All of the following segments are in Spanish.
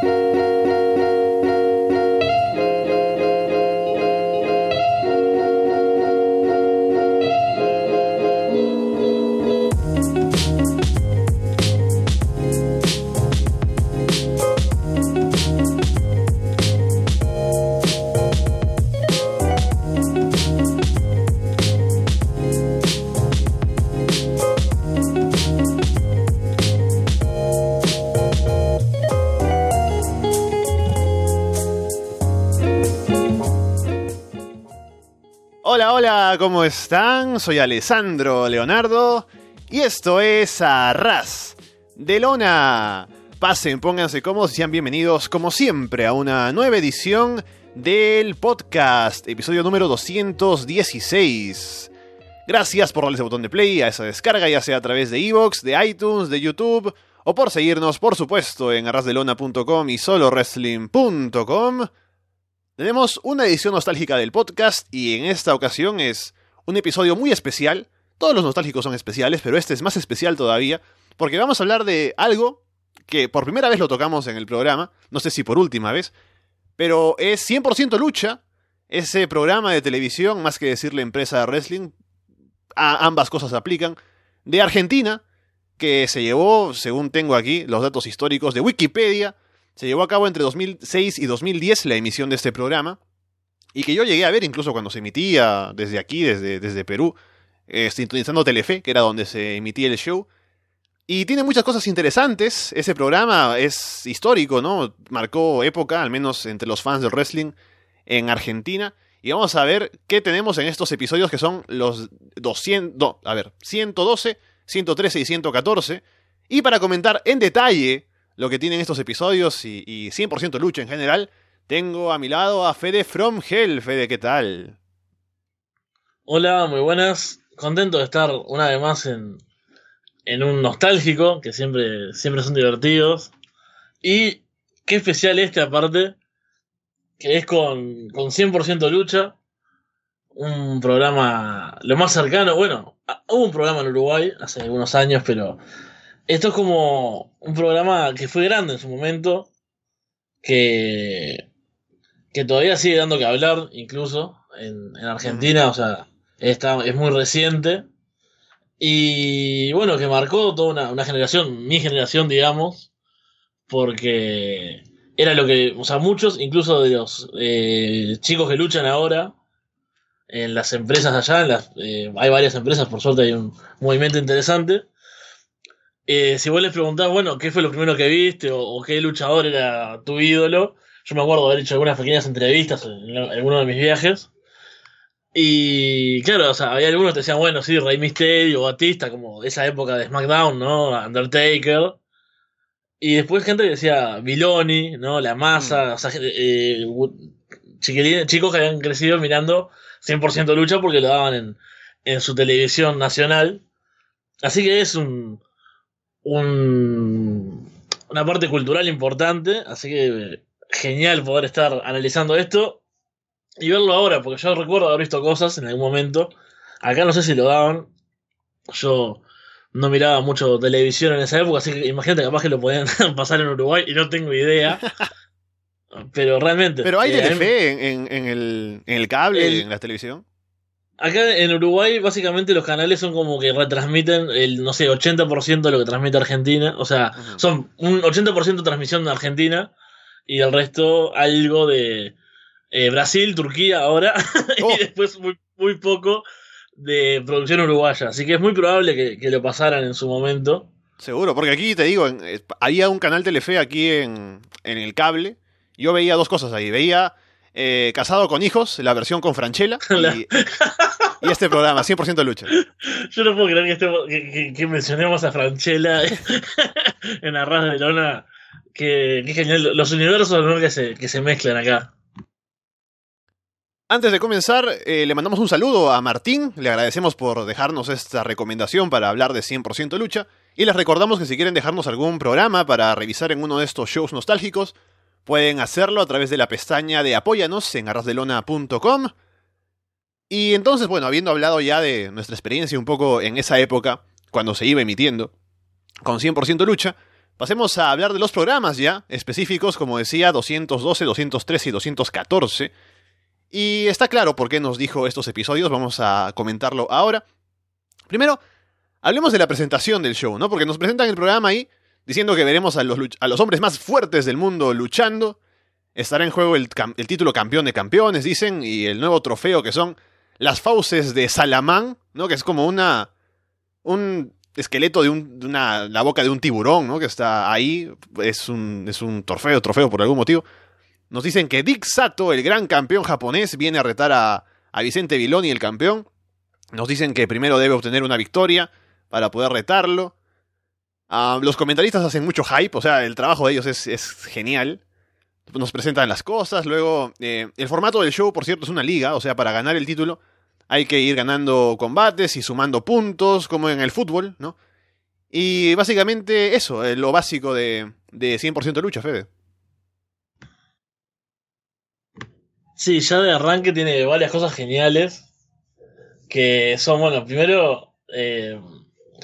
Hola, hola, ¿cómo están? Soy Alessandro Leonardo y esto es Arras de Lona. Pasen, pónganse cómodos y sean bienvenidos, como siempre, a una nueva edición del podcast, episodio número 216. Gracias por darle ese botón de play a esa descarga, ya sea a través de Evox, de iTunes, de YouTube, o por seguirnos, por supuesto, en arrasdelona.com y solowrestling.com. Tenemos una edición nostálgica del podcast y en esta ocasión es un episodio muy especial. Todos los nostálgicos son especiales, pero este es más especial todavía porque vamos a hablar de algo que por primera vez lo tocamos en el programa, no sé si por última vez, pero es 100% lucha, ese programa de televisión, más que decirle empresa de wrestling, ambas cosas aplican, de Argentina, que se llevó, según tengo aquí, los datos históricos de Wikipedia, se llevó a cabo entre 2006 y 2010 la emisión de este programa, y que yo llegué a ver incluso cuando se emitía desde aquí, desde, desde Perú, eh, sintonizando Telefe, que era donde se emitía el show. Y tiene muchas cosas interesantes. Ese programa es histórico, ¿no? Marcó época, al menos entre los fans del wrestling en Argentina. Y vamos a ver qué tenemos en estos episodios que son los 200, no, a ver, 112, 113 y 114. Y para comentar en detalle lo que tienen estos episodios y, y 100% lucha en general, tengo a mi lado a Fede From Hell. Fede, ¿qué tal? Hola, muy buenas. Contento de estar una vez más en, en un nostálgico, que siempre, siempre son divertidos. Y qué especial este aparte, que es con, con 100% lucha. Un programa lo más cercano, bueno, hubo un programa en Uruguay hace algunos años, pero esto es como un programa que fue grande en su momento, que, que todavía sigue dando que hablar, incluso en, en Argentina, o sea, está, es muy reciente. Y bueno, que marcó toda una, una, generación, mi generación, digamos, porque era lo que, o sea, muchos, incluso de los eh, chicos que luchan ahora en las empresas allá, en las, eh, hay varias empresas, por suerte hay un movimiento interesante. Eh, si vos les preguntás, bueno, ¿qué fue lo primero que viste o, o, qué luchador era tu ídolo? Yo me acuerdo haber hecho algunas pequeñas entrevistas en, alguno de mis viajes. Y claro, o sea, había algunos que decían, bueno, sí, Rey Mysterio, Batista, como esa época de SmackDown, ¿no? Undertaker. Y después gente que decía Viloni, ¿no? La masa, mm. o sea, eh, chicos que habían crecido mirando 100% lucha porque lo daban en, en su televisión nacional. Así que es un, un, una parte cultural importante, así que genial poder estar analizando esto y verlo ahora, porque yo recuerdo haber visto cosas en algún momento. Acá no sé si lo daban. Yo no miraba mucho televisión en esa época, así que imagínate capaz que lo podían pasar en Uruguay y no tengo idea. Pero realmente. Pero hay eh, en, en, el, en el cable, el, en la televisión. Acá en Uruguay, básicamente los canales son como que retransmiten el, no sé, 80% de lo que transmite Argentina. O sea, uh -huh. son un 80% de transmisión de Argentina y el resto algo de eh, Brasil, Turquía ahora oh. y después muy, muy poco de producción uruguaya. Así que es muy probable que, que lo pasaran en su momento. Seguro, porque aquí te digo, en, eh, había un canal Telefe aquí en, en el cable. Yo veía dos cosas ahí. Veía eh, Casado con Hijos, la versión con Franchella. Y, y este programa, 100% lucha. Yo no puedo creer que, que mencionemos a Franchella en Arras de Lona. Que, que genial. Los universos ¿no? que, se, que se mezclan acá. Antes de comenzar, eh, le mandamos un saludo a Martín, le agradecemos por dejarnos esta recomendación para hablar de 100% lucha, y les recordamos que si quieren dejarnos algún programa para revisar en uno de estos shows nostálgicos, pueden hacerlo a través de la pestaña de apóyanos en arrasdelona.com. Y entonces, bueno, habiendo hablado ya de nuestra experiencia un poco en esa época, cuando se iba emitiendo, con 100% lucha, pasemos a hablar de los programas ya, específicos, como decía, 212, 213 y 214. Y está claro por qué nos dijo estos episodios, vamos a comentarlo ahora. Primero, hablemos de la presentación del show, ¿no? Porque nos presentan el programa ahí diciendo que veremos a los, a los hombres más fuertes del mundo luchando. Estará en juego el, el, título campeón de campeones, dicen, y el nuevo trofeo que son las fauces de Salamán, ¿no? Que es como una. un esqueleto de, de una. la boca de un tiburón, ¿no? Que está ahí. Es un, es un trofeo, trofeo por algún motivo. Nos dicen que Dick Sato, el gran campeón japonés, viene a retar a, a Vicente Viloni, el campeón. Nos dicen que primero debe obtener una victoria para poder retarlo. Uh, los comentaristas hacen mucho hype, o sea, el trabajo de ellos es, genial. Nos presentan las cosas, luego eh, el formato del show, por cierto, es una liga, o sea, para ganar el título hay que ir ganando combates y sumando puntos, como en el fútbol, ¿no? Y básicamente eso, eh, lo básico de, de 100% de lucha, Fede. Sí, ya de arranque tiene varias cosas geniales. Que son, bueno, primero, eh,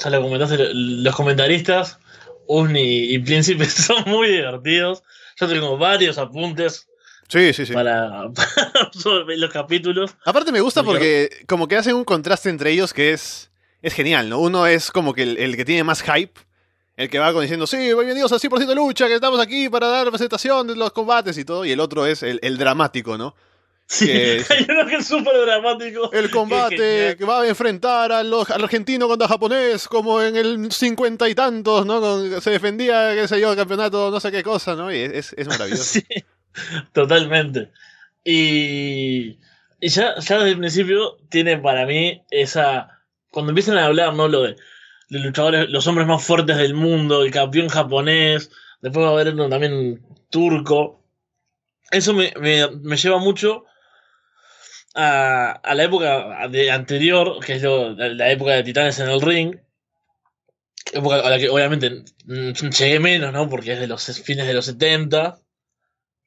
ya lo comentaste, los comentaristas, Usni y Príncipe son muy divertidos. Yo tengo varios apuntes. Sí, sí, sí. Para, para sobre los capítulos. Aparte me gusta porque como que hacen un contraste entre ellos que es, es genial, ¿no? Uno es como que el, el que tiene más hype, el que va diciendo, sí, bienvenidos a 100% de lucha, que estamos aquí para dar presentación de los combates y todo, y el otro es el, el dramático, ¿no? Sí, Que- hay uno que es súper dramático. El combate que- que va a enfrentar al, al argentino contra japonés, como en el cincuenta y tantos, ¿no? Con- se defendía, qué sé yo, el campeonato, no sé qué cosa, ¿no? Y es, es maravilloso. Sí, totalmente. Y, y ya, ya desde el principio tiene para mí esa. Cuando empiezan a hablar, ¿no? Lo de los luchadores, los hombres más fuertes del mundo, el campeón japonés, después va a haber uno también turco. Eso me, me, me lleva mucho a, la época anterior, que es lo- la, época de Titanes en el Ring. Época a la que obviamente mm, llegué menos, ¿no? Porque es de los fines de los 70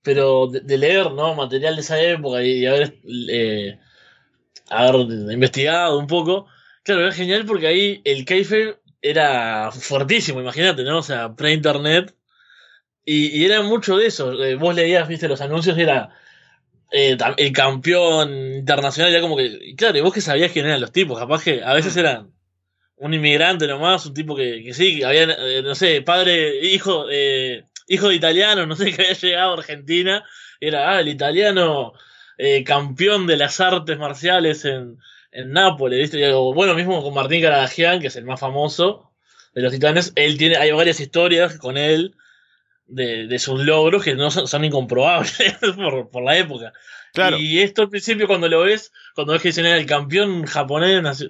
pero de, leer no material de esa época y, y haber eh, investigado un poco claro era genial porque ahí el keife era fuertísimo imagínate no o sea pre internet y, y era mucho de eso Eh, vos leías viste los anuncios y era eh, el campeón internacional ya como que claro y vos que sabías quién eran los tipos capaz que a veces eran un inmigrante nomás un tipo que, que sí que había eh, no sé padre hijo eh, hijo de italiano, no sé, que había llegado a Argentina, era ah, el italiano eh, campeón de las artes marciales en, en Nápoles, ¿viste? Y algo- bueno, mismo con Martín Caradagian, que es el más famoso de los titanes, él tiene, hay varias historias con él de, de sus logros que no son, son incomprobables por, por la época. Claro. Y esto al principio cuando lo ves, cuando ves que dicen era el campeón japonés,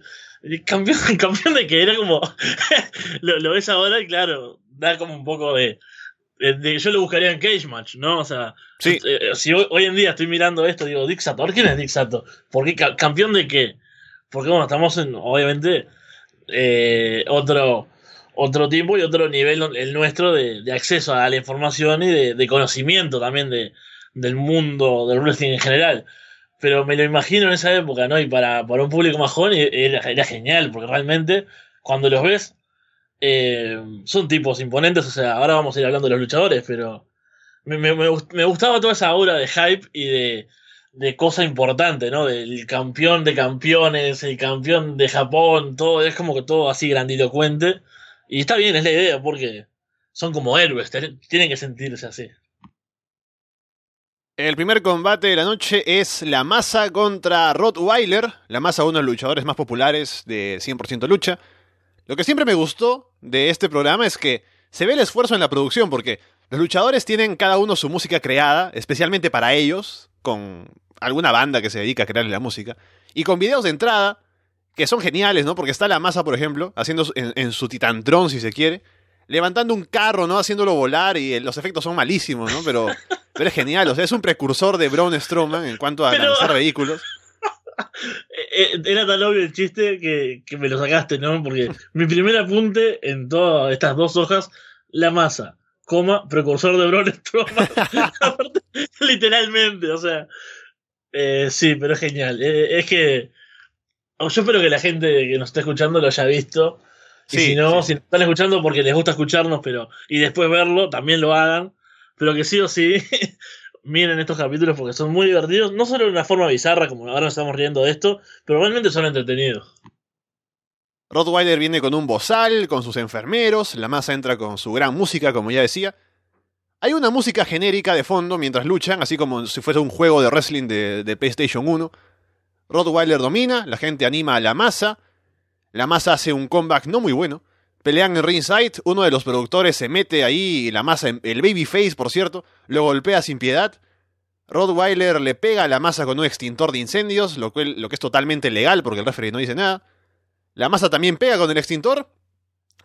el campeón, el campeón de que era como, lo, lo ves ahora y claro, da como un poco de, de- de- yo lo buscaría en Cage Match, ¿no? O sea, Sí. eh, si hoy, hoy en día estoy mirando esto, digo, Dick Sato, ¿por ¿quién es Dick Sato? ¿Por qué ca- campeón de qué? Porque bueno, estamos en, obviamente, eh, otro, otro tiempo y otro nivel, el nuestro, de, acceso a la información y de, conocimiento también de, del mundo del wrestling en general. Pero me lo imagino en esa época, ¿no? Y para, para un público más joven era, era genial, porque realmente cuando los ves, eh, son tipos imponentes, o sea, ahora vamos a ir hablando de los luchadores, pero me, me, me gustaba toda esa aura de hype y de, de cosa importante, ¿no? Del campeón de campeones, el campeón de Japón, todo, es como que todo así grandilocuente. Y está bien, es la idea, porque son como héroes, tienen que sentirse así. El primer combate de la noche es la masa contra Rottweiler. La masa, uno de los luchadores más populares de 100% lucha. Lo que siempre me gustó de este programa es que se ve el esfuerzo en la producción, porque los luchadores tienen cada uno su música creada, especialmente para ellos, con alguna banda que se dedica a crearle la música, y con videos de entrada que son geniales, ¿no? Porque está la masa, por ejemplo, haciendo en, en su titantron, si se quiere, levantando un carro, ¿no? Haciéndolo volar y eh, los efectos son malísimos, ¿no? Pero, pero es genial, o sea, es un precursor de Braun Strowman en cuanto a Pero- lanzar vehículos. Eh, eh, Era tan obvio el chiste que, que me lo sacaste, ¿no? Porque mi primer apunte en todas estas dos hojas, la masa, coma, precursor de Braun Strowman. Aparte, Literalmente, o sea. eh, sí, pero es genial. Eh, es que. Oh, Yo espero que la gente que nos está escuchando lo haya visto. Y si no, si están escuchando porque les gusta escucharnos, pero y después verlo, también lo hagan. Pero que sí o sí, miren estos capítulos porque son muy divertidos. No solo de una forma bizarra, como ahora nos estamos riendo de esto, pero realmente son entretenidos. Rottweiler viene con un bozal, con sus enfermeros, la masa entra con su gran música, como ya decía. Hay una música genérica de fondo mientras luchan, así como si fuese un juego de wrestling de, de PlayStation 1. Rottweiler domina, la gente anima a la masa, la masa hace un comeback no muy bueno. Pelean en ringside, uno de los productores se mete ahí, la masa, el babyface por cierto, lo golpea sin piedad. Rottweiler le pega a la masa con un extintor de incendios, lo, que es totalmente legal porque el referee no dice nada. La masa también pega con el extintor.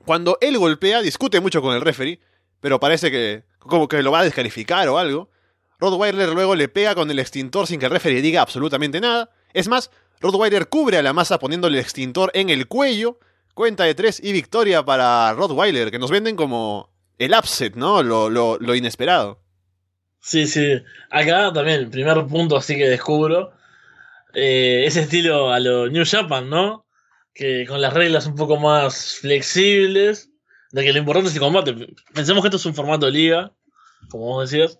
Cuando él golpea, discute mucho con el referee, pero parece que como que lo va a descalificar o algo. Rottweiler luego le pega con el extintor sin que el referee diga absolutamente nada. Es más, Rottweiler cubre a la masa poniéndole el extintor en el cuello. Cuenta de tres y victoria para Rottweiler, que nos venden como el upset, ¿no? Lo, inesperado. Sí, sí. Acá también, primer punto así que descubro. Eh, ese estilo a lo New Japan, ¿no? que con las reglas un poco más flexibles, de que lo importante es el combate. Pensemos que esto es un formato de liga, como vos decías,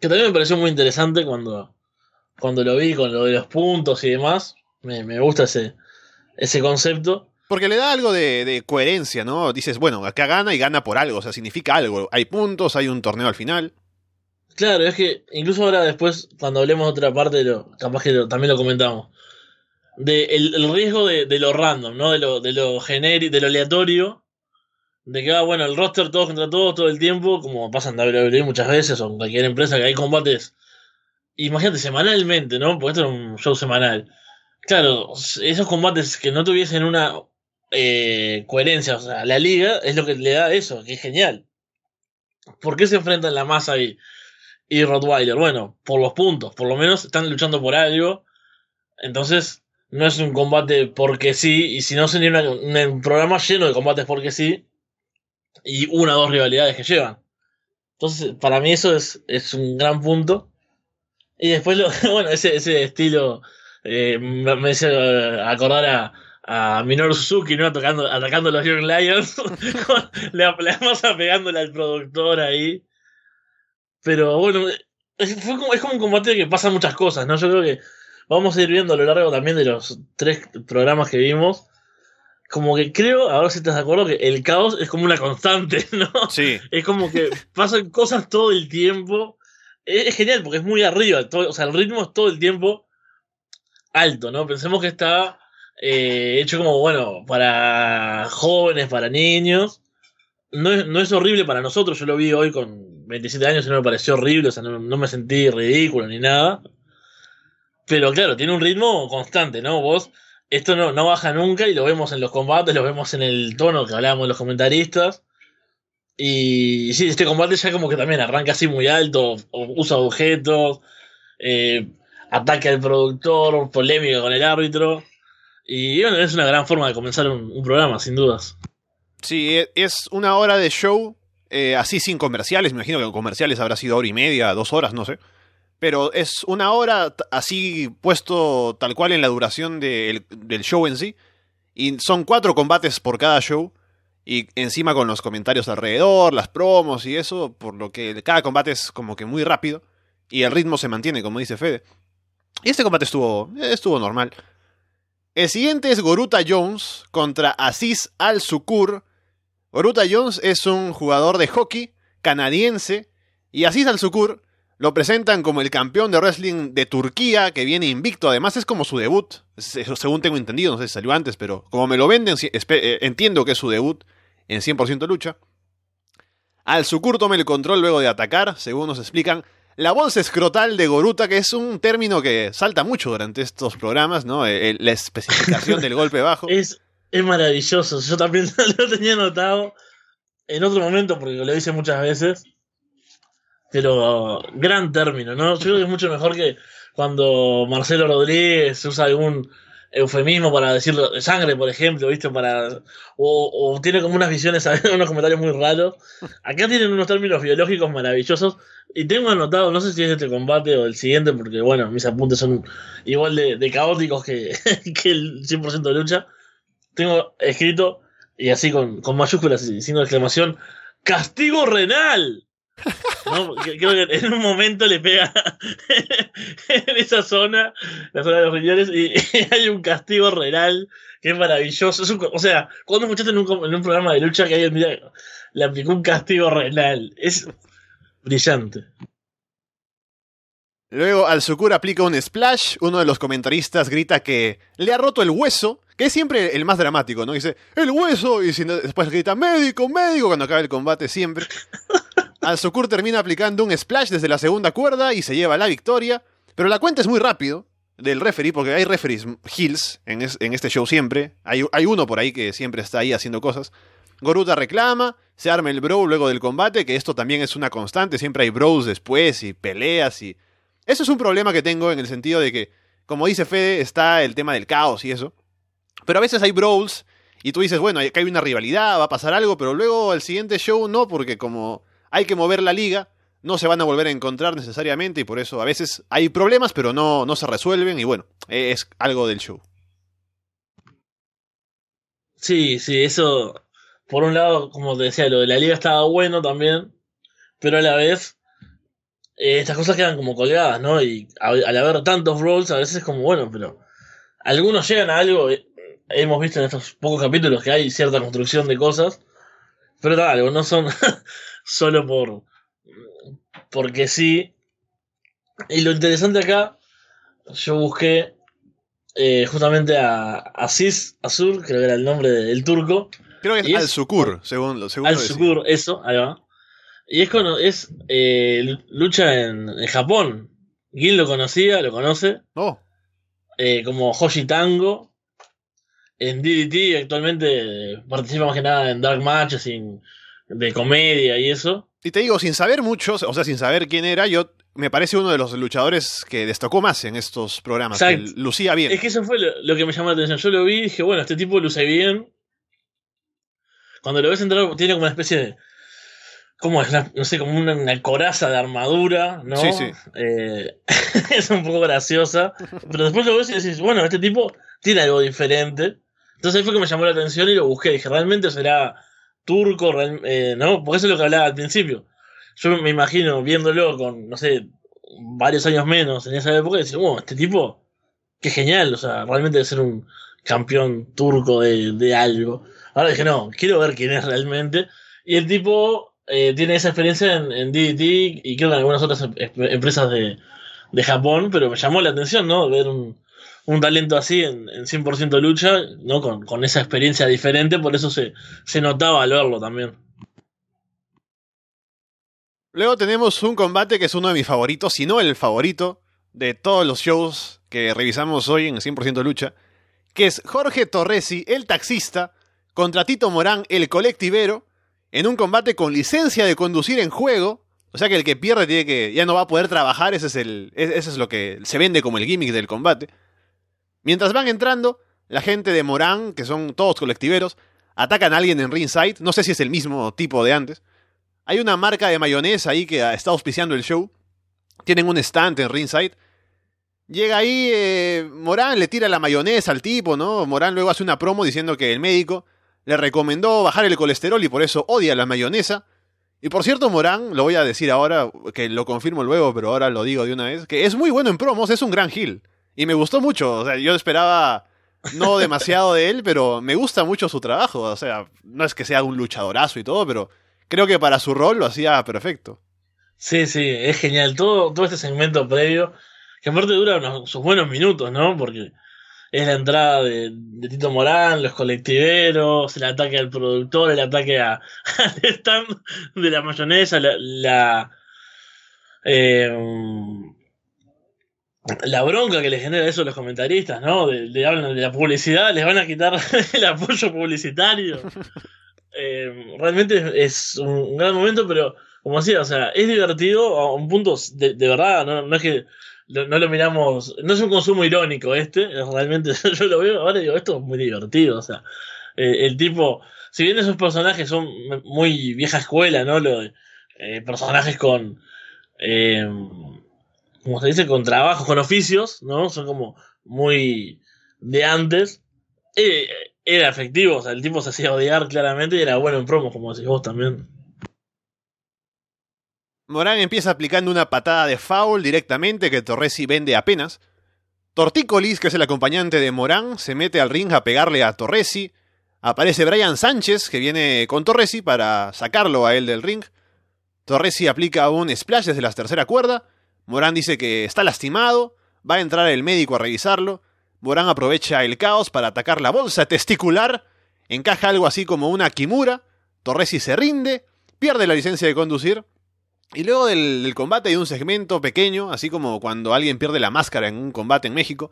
que también me pareció muy interesante cuando, cuando lo vi con lo de los puntos y demás. Me, me gusta ese, ese concepto. Porque le da algo de, de, coherencia, ¿no? Dices, bueno, acá gana y gana por algo, o sea, significa algo. Hay puntos, hay un torneo al final. Claro, es que incluso ahora después, cuando hablemos de otra parte, lo, capaz que también lo comentamos de el, riesgo de, lo random, ¿no? De lo, de lo genérico, de lo aleatorio. De que, ah, bueno, el roster todos contra todos todo el tiempo, como pasa en WWE muchas veces, o en cualquier empresa que hay combates. Imagínate, semanalmente, ¿no? Porque esto es un show semanal. Claro, esos combates que no tuviesen una eh, coherencia, o sea, la liga es lo que le da eso, que es genial. ¿Por qué se enfrentan la masa y, y Rottweiler? Bueno, por los puntos, por lo menos están luchando por algo. Entonces, no es un combate porque sí, y si no sería un programa lleno de combates porque sí, y una o dos rivalidades que llevan. Entonces, para mí eso es, es un gran punto. Y después, lo, bueno, ese, ese estilo eh, me, hace acordar a, a Minoru Suzuki, ¿no? Tocando, atacando a los Young Lions, la, la masa pegándole al productor ahí. Pero bueno, es, fue como, es como un combate que pasa muchas cosas, ¿no? Yo creo que vamos a ir viendo a lo largo también de los tres programas que vimos. Como que creo, ahora si estás de acuerdo, que el caos es como una constante, ¿no? Sí. Es como que pasan cosas todo el tiempo. Es, genial porque es muy arriba. o sea, el ritmo es todo el tiempo alto, ¿no? Pensemos que está eh, hecho como, bueno, para jóvenes, para niños. No es, no es horrible para nosotros. Yo lo vi hoy con 27 años y no me pareció horrible. O sea, no me sentí ridículo ni nada. Pero claro, tiene un ritmo constante, ¿no? Vos, esto no, no baja nunca y lo vemos en los combates, lo vemos en el tono que hablábamos de los comentaristas. Y sí, este combate ya como que también arranca así muy alto, usa objetos, eh, ataque al productor, polémica con el árbitro. Y bueno, es una gran forma de comenzar un, programa, sin dudas. Sí, e, es una hora de show, eh, así sin comerciales, me imagino que comerciales habrá sido hora y media, dos horas, no sé pero es una hora así puesto tal cual en la duración del show en sí. Y son cuatro combates por cada show. Y encima con los comentarios alrededor, las promos y eso, por lo que cada combate es como que muy rápido. Y el ritmo se mantiene, como dice Fede. Y este combate estuvo, estuvo normal. El siguiente es Goruta Jones contra Aziz Al-Sukur. Goruta Jones es un jugador de hockey canadiense. Y Aziz Al-Sukur lo presentan como el campeón de wrestling de Turquía, que viene invicto. Además, es como su debut. Según tengo entendido, no sé si salió antes, pero como me lo venden, eh, entiendo que es su debut en 100% lucha. Al Sukur toma el control luego de atacar, según nos explican. La bolsa escrotal de Goruta, que es un término que salta mucho durante estos programas, ¿no? Eh, la especificación del golpe bajo. Es, es maravilloso. Yo también lo tenía notado en otro momento, porque lo hice muchas veces. Pero gran término, ¿no? Yo creo que es mucho mejor que cuando Marcelo Rodríguez usa algún eufemismo para decirlo de sangre, por ejemplo, ¿viste? Para, o, tiene como unas visiones, unos comentarios muy raros. Acá tienen unos términos biológicos maravillosos. Y tengo anotado, no sé si es este combate o el siguiente, porque bueno, mis apuntes son igual de, caóticos que, que el 100% de lucha. Tengo escrito y así con, con mayúsculas y signo exclamación, ¡Castigo renal! Creo que en un momento le pega en esa zona, la zona de los riñones, y, hay un castigo renal que es maravilloso. o sea, cuando escuchaste en un, en un programa de lucha que alguien mira, le aplicó un castigo renal, es brillante. Luego Al-Sukur aplica un splash, uno de los comentaristas grita que le ha roto el hueso, que es siempre el más dramático, ¿no? Dice, el hueso, y después grita, médico, médico, cuando acaba el combate siempre. Al-Sukur termina aplicando un splash desde la segunda cuerda y se lleva la victoria, pero la cuenta es muy rápido del referee, porque hay referees heels en, este show siempre, hay, uno por ahí que siempre está ahí haciendo cosas. Goruta reclama, se arma el brawl luego del combate, que esto también es una constante, siempre hay brawls después y peleas y eso es un problema que tengo en el sentido de que, como dice Fede, está el tema del caos y eso. Pero a veces hay brawls y tú dices, bueno, acá hay una rivalidad, va a pasar algo, pero luego el siguiente show no, porque como hay que mover la liga, no se van a volver a encontrar necesariamente y por eso a veces hay problemas, pero no, no se resuelven y bueno, es algo del show. Sí, sí, eso, por un lado, como te decía, lo de la liga estaba bueno también, pero a la vez eh, estas cosas quedan como colgadas, ¿no? Y al, haber tantos roles, a veces es como, bueno, pero algunos llegan a algo. Eh, hemos visto en estos pocos capítulos que hay cierta construcción de cosas, pero tal, no son solo por. porque sí. Y lo interesante acá, yo busqué eh, justamente a Aziz Azur, creo que era el nombre del turco. Creo que es Al-Sukur, según, lo Al-Sukur, eso, ahí va. Y es, es eh, lucha en, Japón. Gil lo conocía, lo conoce. Oh. Eh, como Hoshi Tango. En DDT actualmente participa más que nada en Dark Matches de comedia y eso. Y te digo, sin saber mucho, o sea, sin saber quién era, yo me parece uno de los luchadores que destacó más en estos programas. lucía bien. Es que eso fue lo, que me llamó la atención. Yo lo vi y dije, bueno, este tipo luce bien. Cuando lo ves entrar, tiene como una especie de ¿Cómo es? no sé, como una, coraza de armadura, ¿no? Sí, sí. Eh, es un poco graciosa. Pero después lo ves y decís, bueno, este tipo tiene algo diferente. Entonces ahí fue que me llamó la atención y lo busqué. Dije, ¿realmente será turco? Eh, ¿No? Porque eso es lo que hablaba al principio. Yo me imagino viéndolo con, no sé, varios años menos en esa época y decir, bueno, este tipo, qué genial. O sea, realmente debe ser un campeón turco de, de algo. Ahora dije, no, quiero ver quién es realmente. Y el tipo eh, tiene esa experiencia en, en, DDT y creo que en algunas otras em, empresas de, de, Japón, pero me llamó la atención, ¿no? Ver un, un talento así en, en 100% lucha, ¿no? Con, con, esa experiencia diferente, por eso se, se notaba al verlo también. Luego tenemos un combate que es uno de mis favoritos, si no el favorito, de todos los shows que revisamos hoy en 100% lucha, que es Jorge Torresi, el taxista, contra Tito Morán, el colectivero, en un combate con licencia de conducir en juego. O sea que el que pierde tiene que. ya no va a poder trabajar. Ese es el. Ese es lo que se vende como el gimmick del combate. Mientras van entrando, la gente de Morán, que son todos colectiveros, atacan a alguien en ringside. No sé si es el mismo tipo de antes. Hay una marca de mayonesa ahí que está auspiciando el show. Tienen un stand en ringside. Llega ahí eh, Morán, le tira la mayonesa al tipo, ¿no? Morán luego hace una promo diciendo que el médico le recomendó bajar el colesterol y por eso odia la mayonesa. Y por cierto, Morán, lo voy a decir ahora, que lo confirmo luego, pero ahora lo digo de una vez, que es muy bueno en promos, es un gran heel. Y me gustó mucho, o sea, yo esperaba no demasiado de él, pero me gusta mucho su trabajo, o sea, no es que sea un luchadorazo y todo, pero creo que para su rol lo hacía perfecto. Sí, sí, es genial, todo, todo este segmento previo, que aparte dura unos, sus buenos minutos, ¿no? Porque es la entrada de, Tito Morán, los colectiveros, el ataque al productor, el ataque a, al stand de la mayonesa, la, la, eh, la bronca que les genera eso a los comentaristas, ¿no? Le hablan de la publicidad, les van a quitar el apoyo publicitario. Eh, realmente es un gran momento, pero como decía, o sea, es divertido a un punto de, de verdad, no, no es que no, lo miramos, no es un consumo irónico este, realmente yo lo veo ahora y digo, esto es muy divertido, o sea, eh, el tipo, si bien esos personajes son muy vieja escuela, ¿no? Lo, eh, personajes con, eh, como se dice, con trabajos, con oficios, ¿no? Son como muy de antes. era efectivo, o sea, el tipo se hacía odiar claramente y era bueno en promos, como decís vos también. Morán empieza aplicando una patada de foul directamente que Torresi vende apenas. Tortícolis, que es el acompañante de Morán, se mete al ring a pegarle a Torresi. Aparece Brian Sánchez, que viene con Torresi para sacarlo a él del ring. Torresi aplica un splash desde la tercera cuerda. Morán dice que está lastimado. Va a entrar el médico a revisarlo. Morán aprovecha el caos para atacar la bolsa testicular. Encaja algo así como una Kimura. Torresi se rinde. Pierde la licencia de conducir. Y luego del, combate hay un segmento pequeño, así como cuando alguien pierde la máscara en un combate en México.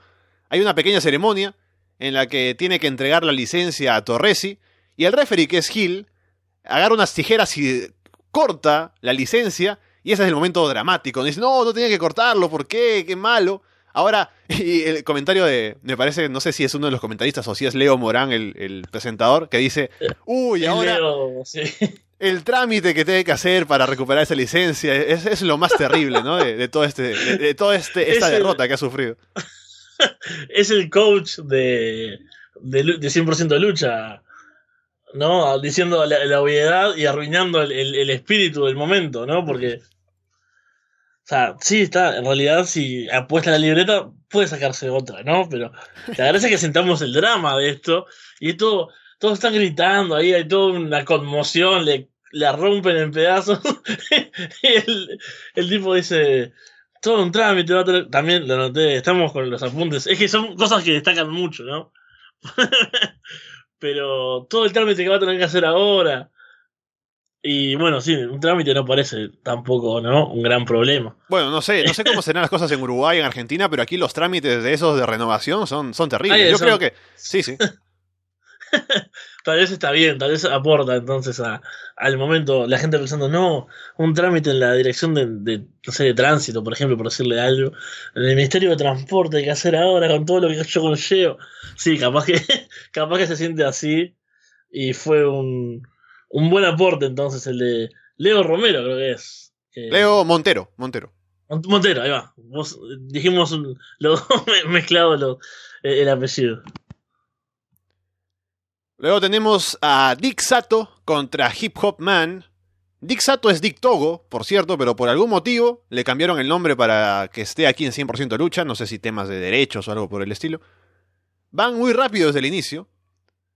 Hay una pequeña ceremonia en la que tiene que entregar la licencia a Torresi. Y el referee, que es Hill, agarra unas tijeras y corta la licencia. Y ese es el momento dramático. Dice, no, no tenía que cortarlo, ¿por qué? Qué malo. Ahora, y el comentario de, me parece, no sé si es uno de los comentaristas o si es Leo Morán, el, el presentador, que dice, uy, ahora... Leo, sí. El trámite que tiene que hacer para recuperar esa licencia es, es lo más terrible, ¿no? De, de todo este, de, este, esta Es el- derrota que ha sufrido. es el coach de, de, de 100% de lucha, ¿no? Diciendo la, obviedad y arruinando el, el- espíritu del momento, ¿no? Porque, o sea, sí, está, en realidad, si apuesta la libreta, puede sacarse otra, ¿no? Pero la gracia es que sentamos el drama de esto y todo, todos están gritando ahí, hay toda una conmoción, le, la rompen en pedazos. el, el tipo dice, todo un trámite, también lo noté, estamos con los apuntes, es que son cosas que destacan mucho, ¿no? Pero todo el trámite que va a tener que hacer ahora. Y bueno, sí, un trámite no parece tampoco, ¿no? Un gran problema. Bueno, no sé, no sé cómo serán las cosas en Uruguay, en Argentina, pero aquí los trámites de esos de renovación son, son terribles. Yo son- creo que sí, sí. Tal vez está bien, tal vez aporta entonces a, al momento la gente pensando, no, un trámite en la dirección de, de, no sé, de tránsito, por ejemplo, por decirle algo, en el Ministerio de Transporte hay que hacer ahora con todo lo que yo conllevo. Sí, capaz que, capaz que se siente así y fue un, un buen aporte entonces el de Leo Romero, creo que es. Leo Montero, Montero. Mont- Montero, ahí va. Vos, dijimos un, mezclados los- eh, el apellido. Luego tenemos a Dick Sato contra Hip Hop Man. Dick Sato es Dick Togo, por cierto, pero por algún motivo le cambiaron el nombre para que esté aquí en 100% lucha. No sé si temas de derechos o algo por el estilo. Van muy rápido desde el inicio.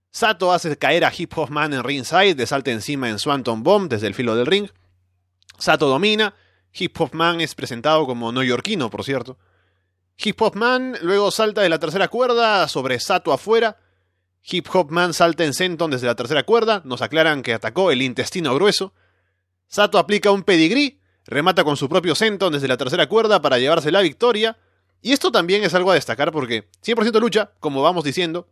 Sato hace caer a Hip Hop Man en ringside, de salta encima en Swanton Bomb desde el filo del ring. Sato domina. Hip Hop Man es presentado como neoyorquino, por cierto. Hip Hop Man luego salta de la tercera cuerda sobre Sato afuera. Hip Hop Man salta en senton desde la tercera cuerda, nos aclaran que atacó el intestino grueso. Sato aplica un pedigrí, remata con su propio senton desde la tercera cuerda para llevarse la victoria. Y esto también es algo a destacar porque 100% lucha, como vamos diciendo,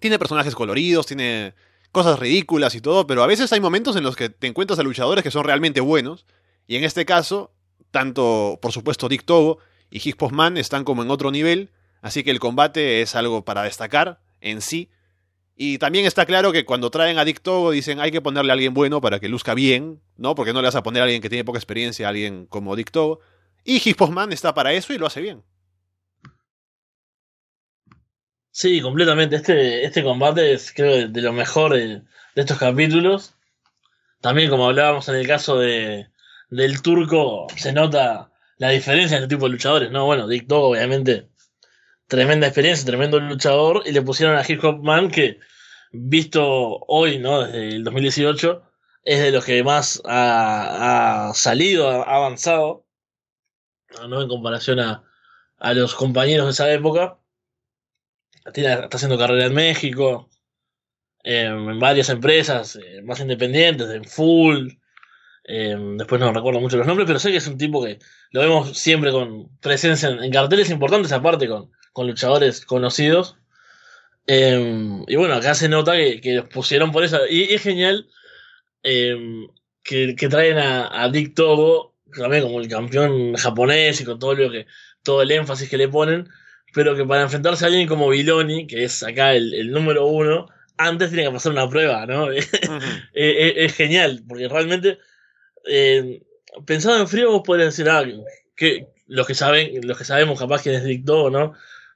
tiene personajes coloridos, tiene cosas ridículas y todo, pero a veces hay momentos en los que te encuentras a luchadores que son realmente buenos. Y en este caso, tanto por supuesto Dick Togo y Hip Hop Man están como en otro nivel, así que el combate es algo para destacar en sí. Y también está claro que cuando traen a Dick Togo dicen hay que ponerle a alguien bueno para que luzca bien, ¿no? Porque no le vas a poner a alguien que tiene poca experiencia, a alguien como Dick. Y Hip Hop Man está para eso y lo hace bien. Sí, completamente. Este, este combate es, creo, de, lo mejor de, estos capítulos. También, como hablábamos en el caso de, del turco, se nota la diferencia en este tipo de luchadores, ¿no? Bueno, Dick obviamente, tremenda experiencia, tremendo luchador, y le pusieron a Hip Hop Man, que visto hoy, ¿no? Desde el 2018, es de los que más ha, salido, ha avanzado, ¿no? En comparación a, a los compañeros de esa época. Tiene- está haciendo carrera en México, eh, en varias empresas eh, más independientes, en Full. eh, después no recuerdo mucho los nombres, pero sé que es un tipo que lo vemos siempre con presencia en, en carteles importantes, aparte con, con luchadores conocidos. Eh, y bueno, acá se nota que, que los pusieron por eso. Y, y es genial eh, que, que traen a, a Dick Togo, también como el campeón japonés y con todo lo que todo el énfasis que le ponen, pero que para enfrentarse a alguien como Biloni, que es acá el, el número uno, antes tiene que pasar una prueba, ¿no? es, es- es genial, porque realmente, eh, pensado en frío, vos podrías decir, ah, que los que saben, los que sabemos capaz quién es Dick Togo, ¿no?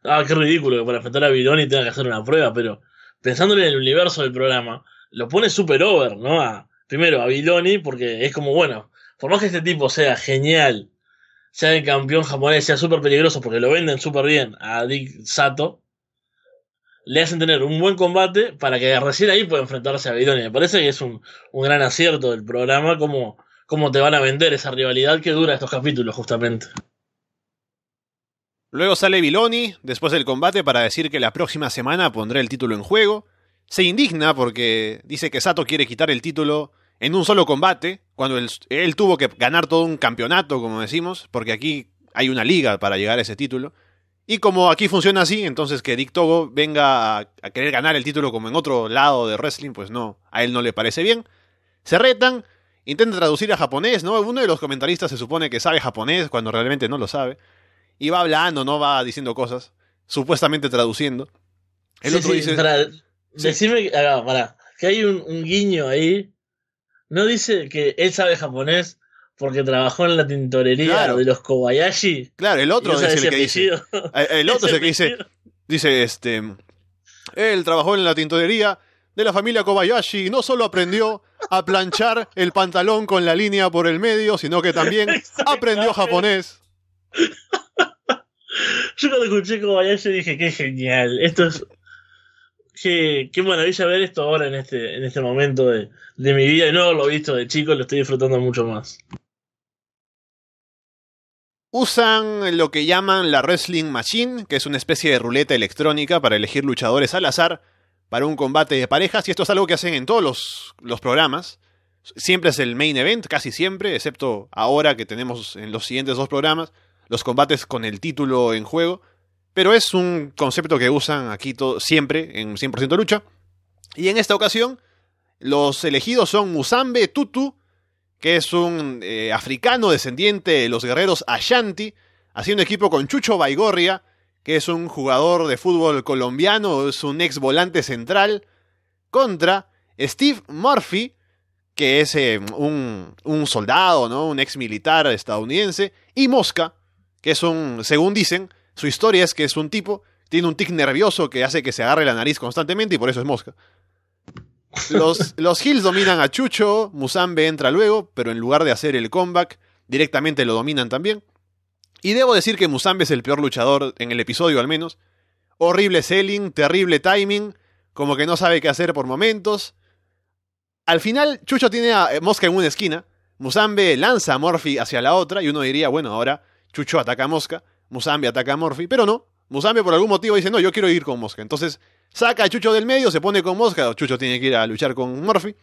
Ah, qué ridículo que para enfrentar a Biloni tenga que hacer una prueba, pero, pensándole en el universo del programa, lo pone super over, ¿no? Primero a Biloni, porque es como, bueno, por más que este tipo sea genial, sea el campeón japonés, sea súper peligroso, porque lo venden súper bien a Dick Sato, le hacen tener un buen combate para que recién ahí pueda enfrentarse a Biloni. Me parece que es un, un gran acierto del programa, como, como te van a vender esa rivalidad que dura estos capítulos, justamente. Luego sale Biloni, después del combate, para decir que la próxima semana pondrá el título en juego. Se indigna porque dice que Sato quiere quitar el título en un solo combate, cuando él, él, tuvo que ganar todo un campeonato, como decimos, porque aquí hay una liga para llegar a ese título. Y como aquí funciona así, entonces que Dick Togo venga a, a, querer ganar el título como en otro lado de wrestling, pues no, a él no le parece bien. Se retan, intenta traducir a japonés, ¿no? Uno de los comentaristas se supone que sabe japonés cuando realmente no lo sabe. Y va hablando, no va diciendo cosas, supuestamente traduciendo. El sí, otro sí, dice. Para, sí. Decime, ah, para, que hay un, un, guiño ahí. No dice que él sabe japonés porque trabajó en la tintorería claro. de los Kobayashi. Claro, el otro es el que dice. El otro es el que dice. Dice este. Él trabajó en la tintorería de la familia Kobayashi y no solo aprendió a planchar el pantalón con la línea por el medio, sino que también aprendió japonés. Yo cuando escuché Kobayashi dije, qué genial, esto es... Qué, qué maravilla ver esto ahora en este, en este momento de, de mi vida y no lo he visto de chico, lo estoy disfrutando mucho más. Usan lo que llaman la Wrestling Machine, que es una especie de ruleta electrónica para elegir luchadores al azar para un combate de parejas, y esto es algo que hacen en todos los, los programas. Siempre es el main event, casi siempre, excepto ahora que tenemos en los siguientes dos programas los combates con el título en juego. Pero es un concepto que usan aquí siempre en 100% lucha. Y en esta ocasión, los elegidos son Musambe Tutu, que es un eh, africano descendiente de los guerreros Ashanti, haciendo equipo con Chucho Baigorria, que es un jugador de fútbol colombiano, es un ex volante central, contra Steve Murphy, que es eh, un, un, soldado, ¿no? un ex militar estadounidense, y Mosca, que es un, según dicen, su historia es que es un tipo, tiene un tic nervioso que hace que se agarre la nariz constantemente y por eso es Mosca. Los, los Hills dominan a Chucho, Musambe entra luego, pero en lugar de hacer el comeback, directamente lo dominan también. Y debo decir que Musambe es el peor luchador en el episodio al menos. Horrible selling, terrible timing, como que no sabe qué hacer por momentos. Al final, Chucho tiene a Mosca en una esquina. Musambe lanza a Morphy hacia la otra y uno diría, bueno, ahora Chucho ataca a Mosca, Musambe ataca a Morphy, pero no. Musambe por algún motivo dice, no, yo quiero ir con Mosca. Entonces saca a Chucho del medio, se pone con Mosca, Chucho tiene que ir a luchar con Morphy.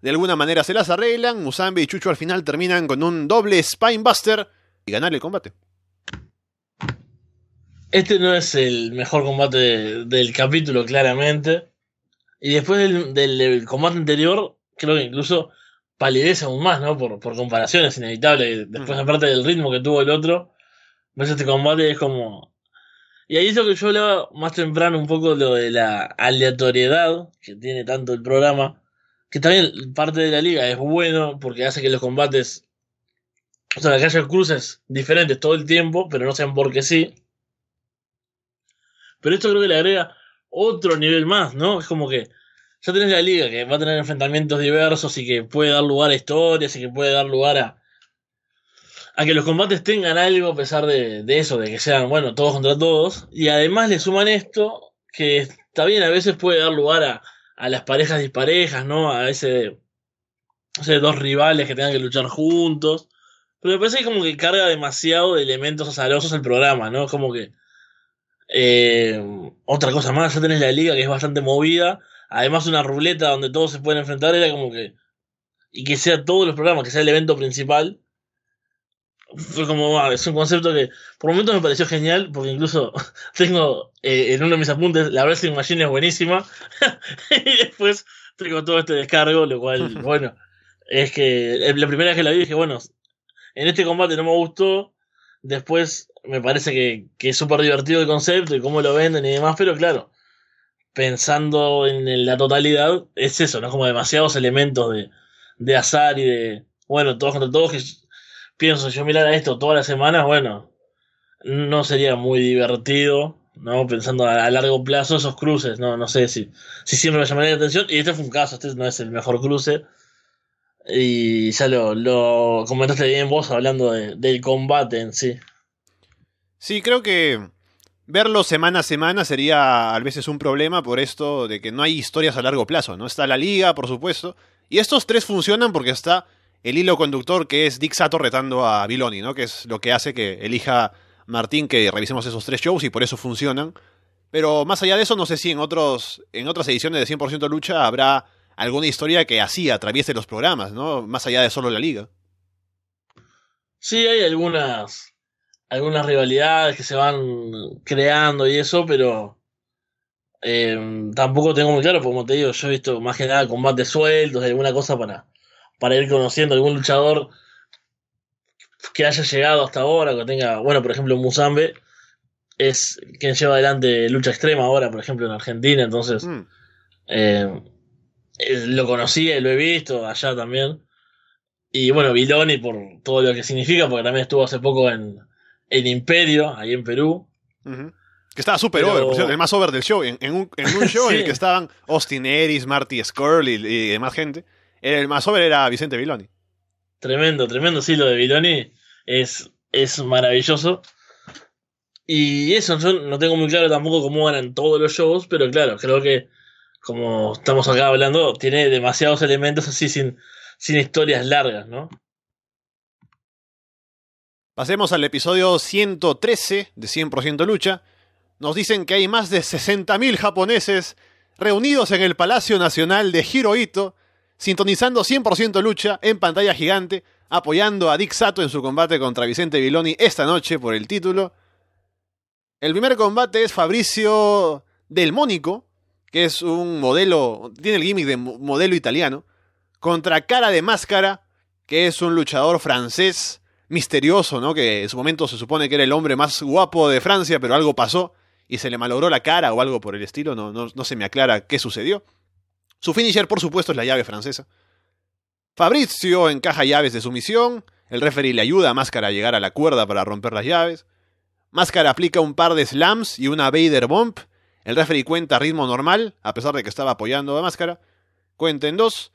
De alguna manera se las arreglan, Musambe y Chucho al final terminan con un doble Spinebuster y ganar el combate. Este no es el mejor combate de, del capítulo, claramente. Y después del, del, combate anterior, creo que incluso palidece aún más, ¿no? Por, por comparación, es inevitable. Después, mm. aparte del ritmo que tuvo el otro, ves este combate es como. Y ahí es lo que yo hablaba más temprano, un poco lo de la aleatoriedad que tiene tanto el programa. Que también parte de la liga es bueno porque hace que los combates. O sea, que haya cruces diferentes todo el tiempo, pero no sean porque sí. Pero esto creo que le agrega otro nivel más, ¿no? Es como que ya tenés la liga que va a tener enfrentamientos diversos y que puede dar lugar a historias y que puede dar lugar a, a que los combates tengan algo a pesar de, de, eso, de que sean, bueno, todos contra todos. Y además le suman esto, que está bien, a veces puede dar lugar a, a las parejas disparejas, ¿no? A ese, ese dos rivales que tengan que luchar juntos. Pero me parece que como que carga demasiado de elementos azarosos el programa, ¿no? Como que... Eh, otra cosa más, ya tenés la liga que es bastante movida además una ruleta donde todos se pueden enfrentar, era como que. Y que sea todos los programas, que sea el evento principal. Fue como, es un concepto que por momentos me pareció genial, porque incluso tengo eh, en uno de mis apuntes, la Wrestling Machine es buenísima, y después tengo todo este descargo, lo cual, bueno, es que la primera vez que la vi dije, bueno, en este combate no me gustó, después me parece que, que es súper divertido el concepto y cómo lo venden y demás, pero claro, pensando en la totalidad, es eso, ¿no? Como demasiados elementos de, de azar y de, bueno, todos contra todos, que pienso, yo mirar a esto todas las semanas, bueno, no sería muy divertido. ¿no? Pensando a, largo plazo esos cruces, ¿no? No sé si, si siempre me llamaría la atención. Y este fue un caso, este no es el mejor cruce. Y ya lo, comentaste bien vos hablando del combate en sí. Sí, creo que verlo semana a semana sería a veces un problema por esto de que no hay historias a largo plazo, ¿no? Está la liga, por supuesto, y estos tres funcionan porque está el hilo conductor que es Dick Sato retando a Biloni, ¿no? Que es lo que hace que elija Martín que revisemos esos tres shows y por eso funcionan. Pero más allá de eso, no sé si en, otros, en otras ediciones de 100% lucha habrá alguna historia que así atraviese los programas, ¿no? Más allá de solo la liga. Sí, hay algunas, algunas rivalidades que se van creando y eso, pero eh, tampoco tengo muy claro, como te digo, yo he visto más que nada combates sueltos, alguna cosa para, para ir conociendo algún luchador que haya llegado hasta ahora, que tenga, bueno, por ejemplo, Musambe es quien lleva adelante lucha extrema ahora, por ejemplo, en Argentina, entonces mm. eh, eh, lo conocía y lo he visto allá también. Y bueno, Viloni por todo lo que significa, porque también estuvo hace poco en, en Imperio, ahí en Perú. Que estaba súper over, el más over del show. En, un, show en el que estaban Austin Eris, Marty Skrull y, y demás gente. El más over era Vicente Viloni. Tremendo, tremendo, sí, lo de Viloni es, es maravilloso. Y eso, yo no tengo muy claro tampoco cómo eran todos los shows, pero claro, creo que, como estamos acá hablando, tiene demasiados elementos así sin, sin historias largas, ¿no? Pasemos al episodio 113 de 100% Lucha. Nos dicen que hay más de 60.000 japoneses reunidos en el Palacio Nacional de Hirohito sintonizando 100% lucha en pantalla gigante, apoyando a Dick Sato en su combate contra Vicente Viloni esta noche por el título. El primer combate es Fabricio Del Mónico, que es un modelo, tiene el gimmick de modelo italiano, contra Cara de Máscara, que es un luchador francés misterioso, ¿no? Que en su momento se supone que era el hombre más guapo de Francia, pero algo pasó y se le malogró la cara o algo por el estilo, no, no, no se me aclara qué sucedió. Su finisher, por supuesto, es la llave francesa. Fabrizio encaja llaves de sumisión. El referee le ayuda a Máscara a llegar a la cuerda para romper las llaves. Máscara aplica un par de slams y una Vader Bomb. El referee cuenta ritmo normal, a pesar de que estaba apoyando a Máscara. Cuenta en dos.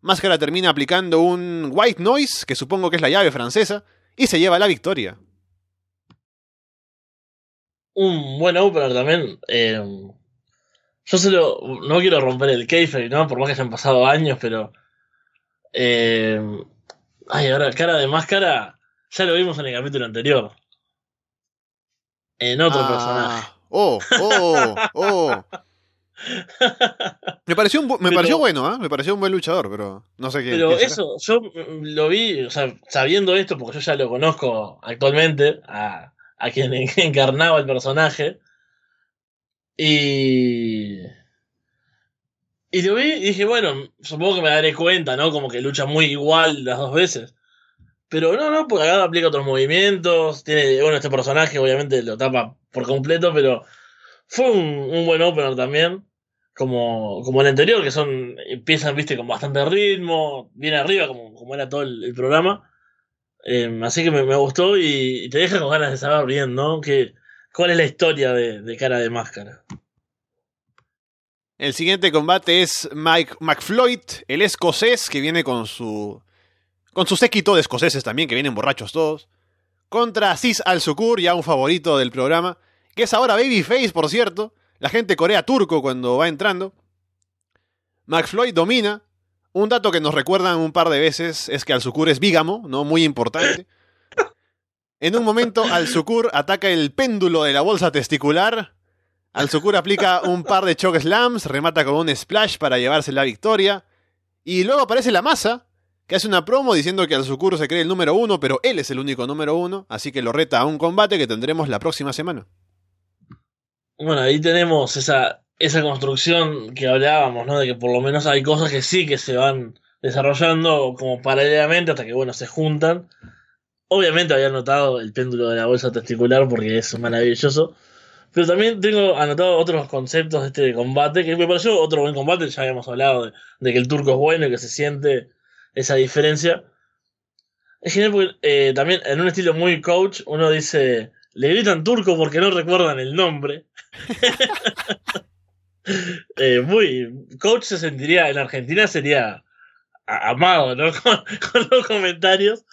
Máscara termina aplicando un White Noise, que supongo que es la llave francesa, y se lleva la victoria. Un buen opener también. Eh, yo solo no quiero romper el kayfabe, ¿no? Por más que hayan pasado años, pero. Eh, ay, ahora, cara de máscara. Ya lo vimos en el capítulo anterior. En otro ah, personaje. Oh, oh, oh. Me pareció, me pareció bueno, ¿eh? Me pareció un buen luchador, pero no sé qué. Pero eso, yo lo vi, o sea, sabiendo esto, porque yo ya lo conozco actualmente, a, a quien encarnaba el personaje. Y. Y lo vi y dije, bueno, supongo que me daré cuenta, ¿no? Como que lucha muy igual las dos veces. Pero no, no, porque acá aplica otros movimientos. Tiene, bueno, este personaje obviamente lo tapa por completo, pero fue un, buen opener también. Como, como el anterior, que son, empiezan, viste, con bastante ritmo, viene arriba, como, como era todo el, programa. Em, así que me, gustó y, te deja con ganas de saber bien, ¿no? Que, ¿Cuál es la historia de, Cara de Máscara? El siguiente combate es Mike McFloyd, el escocés que viene con su. con su séquito de escoceses también, que vienen borrachos todos. Contra Cis Al-Sukur, ya un favorito del programa, que es ahora Babyface, por cierto. La gente corea turco cuando va entrando. McFloyd domina. Un dato que nos recuerdan un par de veces es que Al-Sukur es bígamo, ¿no? Muy importante. En un momento, Al-Sukur ataca el péndulo de la bolsa testicular. Al-Sukur aplica un par de choke slams, remata con un splash para llevarse la victoria. Y luego aparece la masa, que hace una promo diciendo que Al-Sukur se cree el número uno, pero él es el único número uno, así que lo reta a un combate que tendremos la próxima semana. Bueno, ahí tenemos esa, esa construcción que hablábamos, ¿no? De que por lo menos hay cosas que sí que se van desarrollando como paralelamente hasta que, bueno, se juntan. Obviamente había anotado el péndulo de la bolsa testicular porque es maravilloso. Pero también tengo anotado otros conceptos de este combate, que me pareció otro buen combate, ya habíamos hablado de, que el turco es bueno y que se siente esa diferencia. Es genial porque eh, también en un estilo muy coach uno dice, le gritan turco porque no recuerdan el nombre. Eh, muy. Coach se sentiría, en Argentina sería amado, ¿no? Con, los comentarios.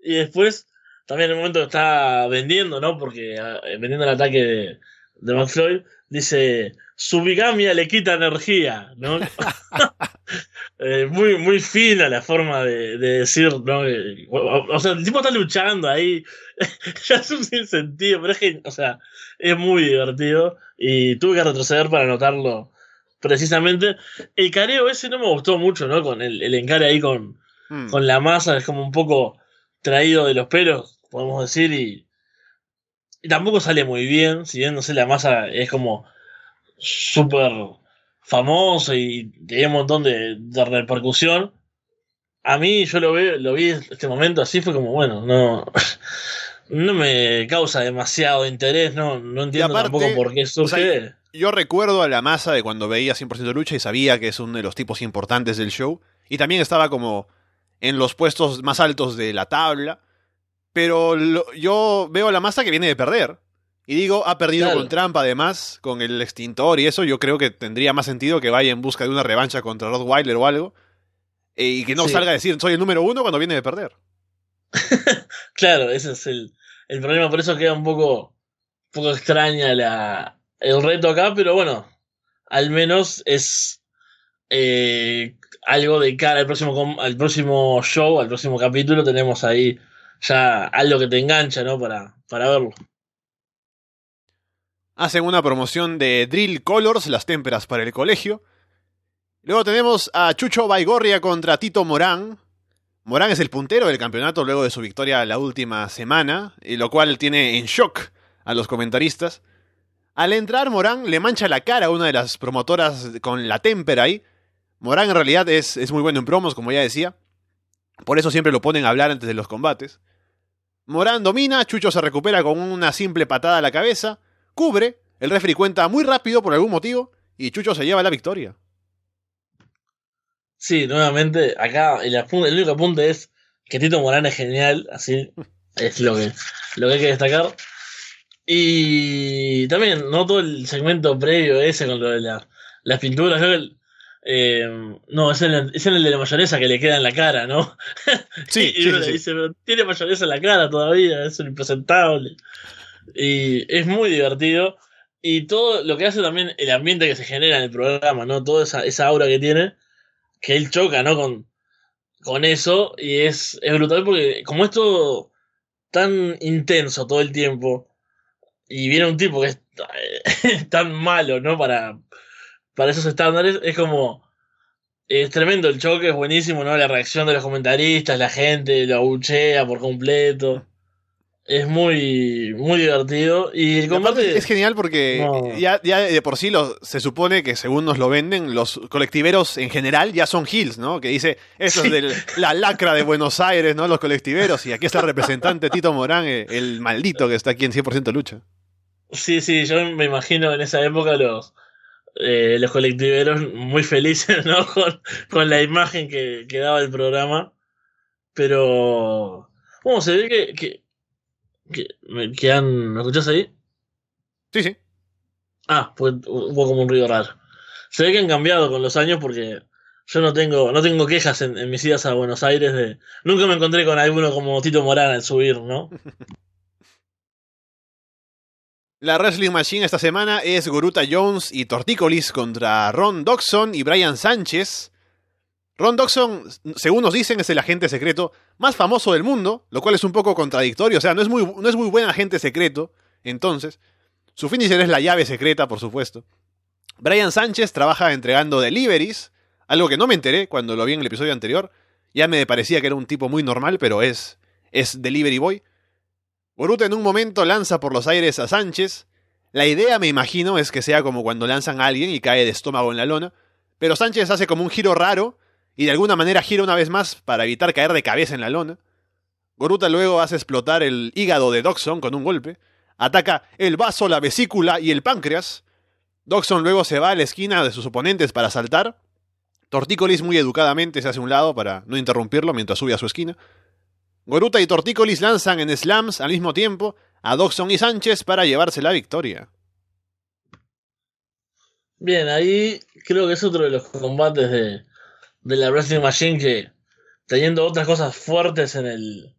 Y después, también en el momento que está vendiendo, ¿no? Porque ah, vendiendo el ataque de, de McFloyd, dice, su bigamia le quita energía, ¿no? Eh, muy, muy fina la forma de, decir, ¿no? O, sea, el tipo está luchando ahí, ya es un sinsentido, pero es que, o sea, es muy divertido y tuve que retroceder para notarlo precisamente. El careo ese no me gustó mucho, ¿no? Con el, el encare ahí con, hmm. con la masa, es como un poco traído de los pelos, podemos decir, y, y tampoco sale muy bien, si bien, no sé, la masa es como súper famoso y tenía un montón de, repercusión. A mí, yo lo, veo, lo vi en este momento así, fue como, bueno, no, no me causa demasiado interés, no, no entiendo tampoco por qué surge. yo recuerdo a la masa de cuando veía 100% lucha y sabía que es uno de los tipos importantes del show. Y también estaba como en los puestos más altos de la tabla. Pero yo veo a la masa que viene de perder. Y digo, ha perdido con trampa además, con el extintor y eso, yo creo que tendría más sentido que vaya en busca de una revancha contra Rottweiler o algo. Eh, y que no salga a decir, soy el número uno cuando viene de perder. claro, ese es el, problema, por eso queda un poco, poco extraña la, el reto acá, pero bueno, al menos es eh, algo de cara al próximo, al próximo show, al próximo capítulo, tenemos ahí ya algo que te engancha, ¿no? Para, para verlo hacen una promoción de Drill Colors, las témperas para el colegio. Luego tenemos a Chucho Baigorria contra Tito Morán. Morán es el puntero del campeonato luego de su victoria la última semana, y lo cual tiene en shock a los comentaristas. Al entrar, Morán le mancha la cara a una de las promotoras con la témpera ahí. Morán en realidad es, es muy bueno en promos, como ya decía. Por eso siempre lo ponen a hablar antes de los combates. Morán domina, Chucho se recupera con una simple patada a la cabeza cubre, el refri cuenta muy rápido por algún motivo y Chucho se lleva la victoria. Sí, nuevamente, acá el, el único apunte es que Tito Morán es genial, así es lo que, lo que hay que destacar. Y también noto el segmento previo ese con lo de las pinturas. Eh, no, es el, es el de la mayonesa que le queda en la cara, ¿no? Sí, y, le dice, tiene mayonesa en la cara todavía, es un impresentable. Y es muy divertido. Y todo lo que hace también el ambiente que se genera en el programa, ¿no? Toda esa, esa aura que tiene, que él choca, ¿no? Con, con eso. Y es, es brutal porque como es todo tan intenso todo el tiempo, y viene un tipo que es tan malo, ¿no? Para, para esos estándares, es como... Es tremendo el choque, es buenísimo, ¿no? La reacción de los comentaristas, la gente lo abuchea por completo. Es muy, muy divertido. Y el combate. Es genial porque ya, ya, de por sí se supone que según nos lo venden, los colectiveros en general ya son hills, ¿no? Que dice, eso es de la lacra de Buenos Aires, ¿no? Los colectiveros. Y aquí está el representante Tito Morán, el maldito que está aquí en 100% lucha. Sí, sí, yo me imagino en esa época los, eh, los colectiveros muy felices, ¿no? Con, la imagen que, que, daba el programa. Pero. Bueno, se ve que ¿Que, han, ¿Me escuchás ahí? Sí, sí. Ah, pues hubo como un ruido raro. Se ve que han cambiado con los años porque yo no tengo, no tengo quejas en, mis idas a Buenos Aires de. Nunca me encontré con alguno como Tito Morán al subir, ¿no? La Wrestling Machine esta semana es Goruta Jones y Tortícolis contra Ron Doxon y Brian Sánchez. Ron Doxon, según nos dicen, es el agente secreto más famoso del mundo, lo cual es un poco contradictorio, o sea, no es muy, no es muy buen agente secreto, entonces. Su finisher es la llave secreta, por supuesto. Brian Sánchez trabaja entregando deliveries, algo que no me enteré cuando lo vi en el episodio anterior. Ya me parecía que era un tipo muy normal, pero es, es delivery boy. Boruto en un momento lanza por los aires a Sánchez. La idea, me imagino, es que sea como cuando lanzan a alguien y cae de estómago en la lona. Pero Sánchez hace como un giro raro y de alguna manera gira una vez más para evitar caer de cabeza en la lona. Goruta luego hace explotar el hígado de Doxon con un golpe, ataca el vaso, la vesícula y el páncreas. Doxon luego se va a la esquina de sus oponentes para saltar. Tortícolis muy educadamente se hace a un lado para no interrumpirlo mientras sube a su esquina. Goruta y Tortícolis lanzan en slams al mismo tiempo, a Doxon y Sánchez para llevarse la victoria. Bien, ahí creo que es otro de los combates de, de la Wrestling Machine que teniendo otras cosas fuertes en el,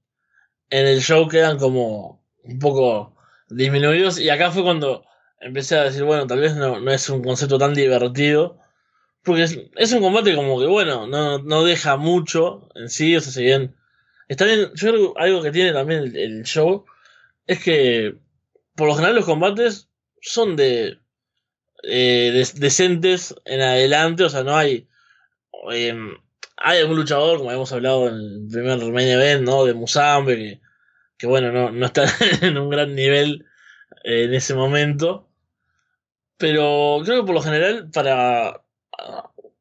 en el show quedan como un poco disminuidos. Y acá fue cuando empecé a decir, bueno, tal vez no, no es un concepto tan divertido. Porque es, es, un combate como que, bueno, no, no deja mucho en sí, o sea, si bien... Está bien, yo creo que algo que tiene también el, el show es que por lo general los combates son de, eh, de decentes en adelante, o sea, no hay... Eh, hay algún luchador, como habíamos hablado en el primer main event, ¿no? De Musambe, que, bueno, no, no está en un gran nivel eh, en ese momento. Pero creo que por lo general, para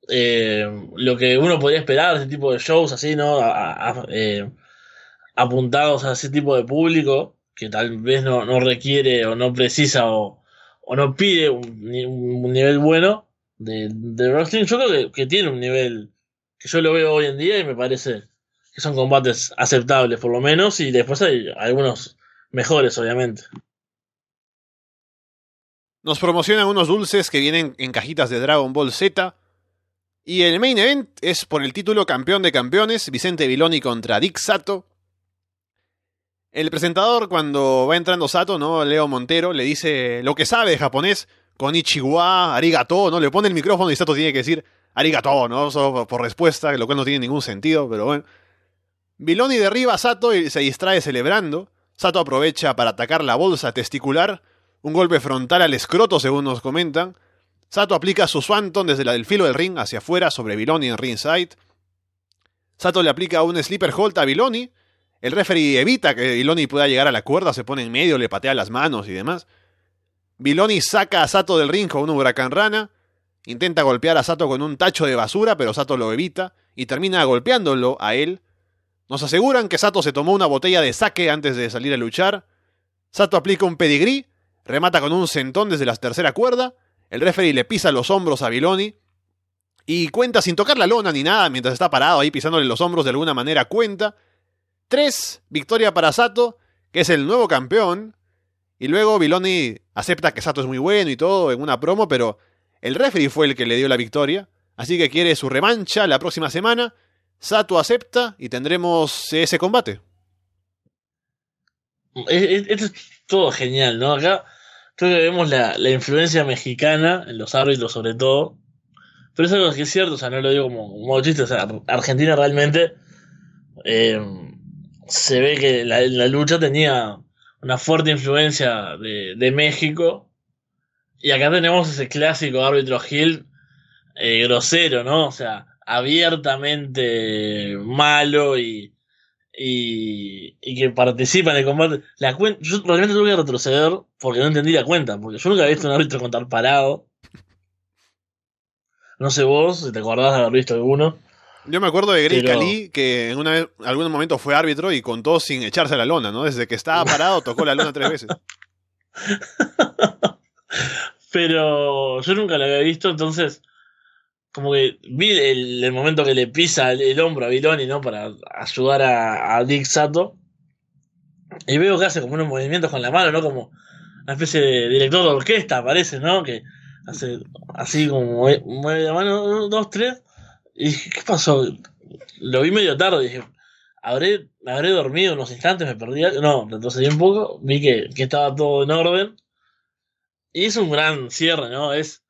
eh, lo que uno podría esperar ese tipo de shows, así, ¿no? Eh, apuntados a ese tipo de público, que tal vez no, no requiere o no precisa o, o no pide un, nivel bueno de, de wrestling, yo creo que, que tiene un nivel que yo lo veo hoy en día y me parece que son combates aceptables por lo menos y después hay algunos mejores obviamente. Nos promocionan unos dulces que vienen en cajitas de Dragon Ball Z. Y el main event es por el título campeón de campeones, Vicente Viloni contra Dick Sato. El presentador, cuando va entrando Sato, ¿no? Leo Montero, le dice lo que sabe de japonés, con Ichiwa, arigato, ¿no? Le pone el micrófono y Sato tiene que decir arigato, ¿no? Solo por respuesta, lo cual no tiene ningún sentido, pero bueno. Viloni derriba a Sato y se distrae celebrando. Sato aprovecha para atacar la bolsa testicular, un golpe frontal al escroto según nos comentan. Sato aplica su swanton desde la del filo del ring hacia afuera sobre Viloni en ringside. Sato le aplica un sleeper hold a Viloni. El referee evita que Viloni pueda llegar a la cuerda, se pone en medio, le patea las manos y demás. Viloni saca a Sato del ring con un huracán rana. Intenta golpear a Sato con un tacho de basura, pero Sato lo evita y termina golpeándolo a él. Nos aseguran que Sato se tomó una botella de sake antes de salir a luchar. Sato aplica un pedigrí, remata con un sentón desde la tercera cuerda. El referee le pisa los hombros a Viloni y cuenta sin tocar la lona ni nada mientras está parado ahí pisándole los hombros de alguna manera. Cuenta. 3. Victoria para Sato, que es el nuevo campeón. Y luego Viloni acepta que Sato es muy bueno y todo en una promo, pero el referee fue el que le dio la victoria. Así que quiere su revancha la próxima semana. Sato acepta y tendremos ese combate. Esto es todo genial, ¿no? Acá creo que vemos la, la, influencia mexicana en los árbitros sobre todo. Pero es algo que es cierto, o sea, no lo digo como, como chiste, o sea, Argentina realmente eh, se ve que la, lucha tenía una fuerte influencia de, de, México. Y acá tenemos ese clásico árbitro Gil eh, grosero, ¿no? O sea, abiertamente malo y, y, y, que participa en el combate. La cuenta, yo realmente tuve que retroceder porque no entendí la cuenta, porque yo nunca había visto un árbitro contar parado. No sé vos, si te acordás de haber visto alguno. Yo me acuerdo de Greg pero... Cali, que en una vez, algún momento fue árbitro y contó sin echarse a la lona, ¿no? Desde que estaba parado tocó la lona tres veces. pero yo nunca lo había visto, entonces como que vi el, el, momento que le pisa el, el, hombro a Viloni, ¿no? Para ayudar a, a, Dick Sato. Y veo que hace como unos movimientos con la mano, ¿no? Como una especie de director de orquesta, parece, ¿no? Que hace así como mueve la mano, dos, tres. Y dije, ¿qué pasó? Lo vi medio tarde, dije, habré, habré dormido unos instantes, me perdí. No, retrocedí un poco, vi que, que estaba todo en orden. Y es un gran cierre, ¿no? Es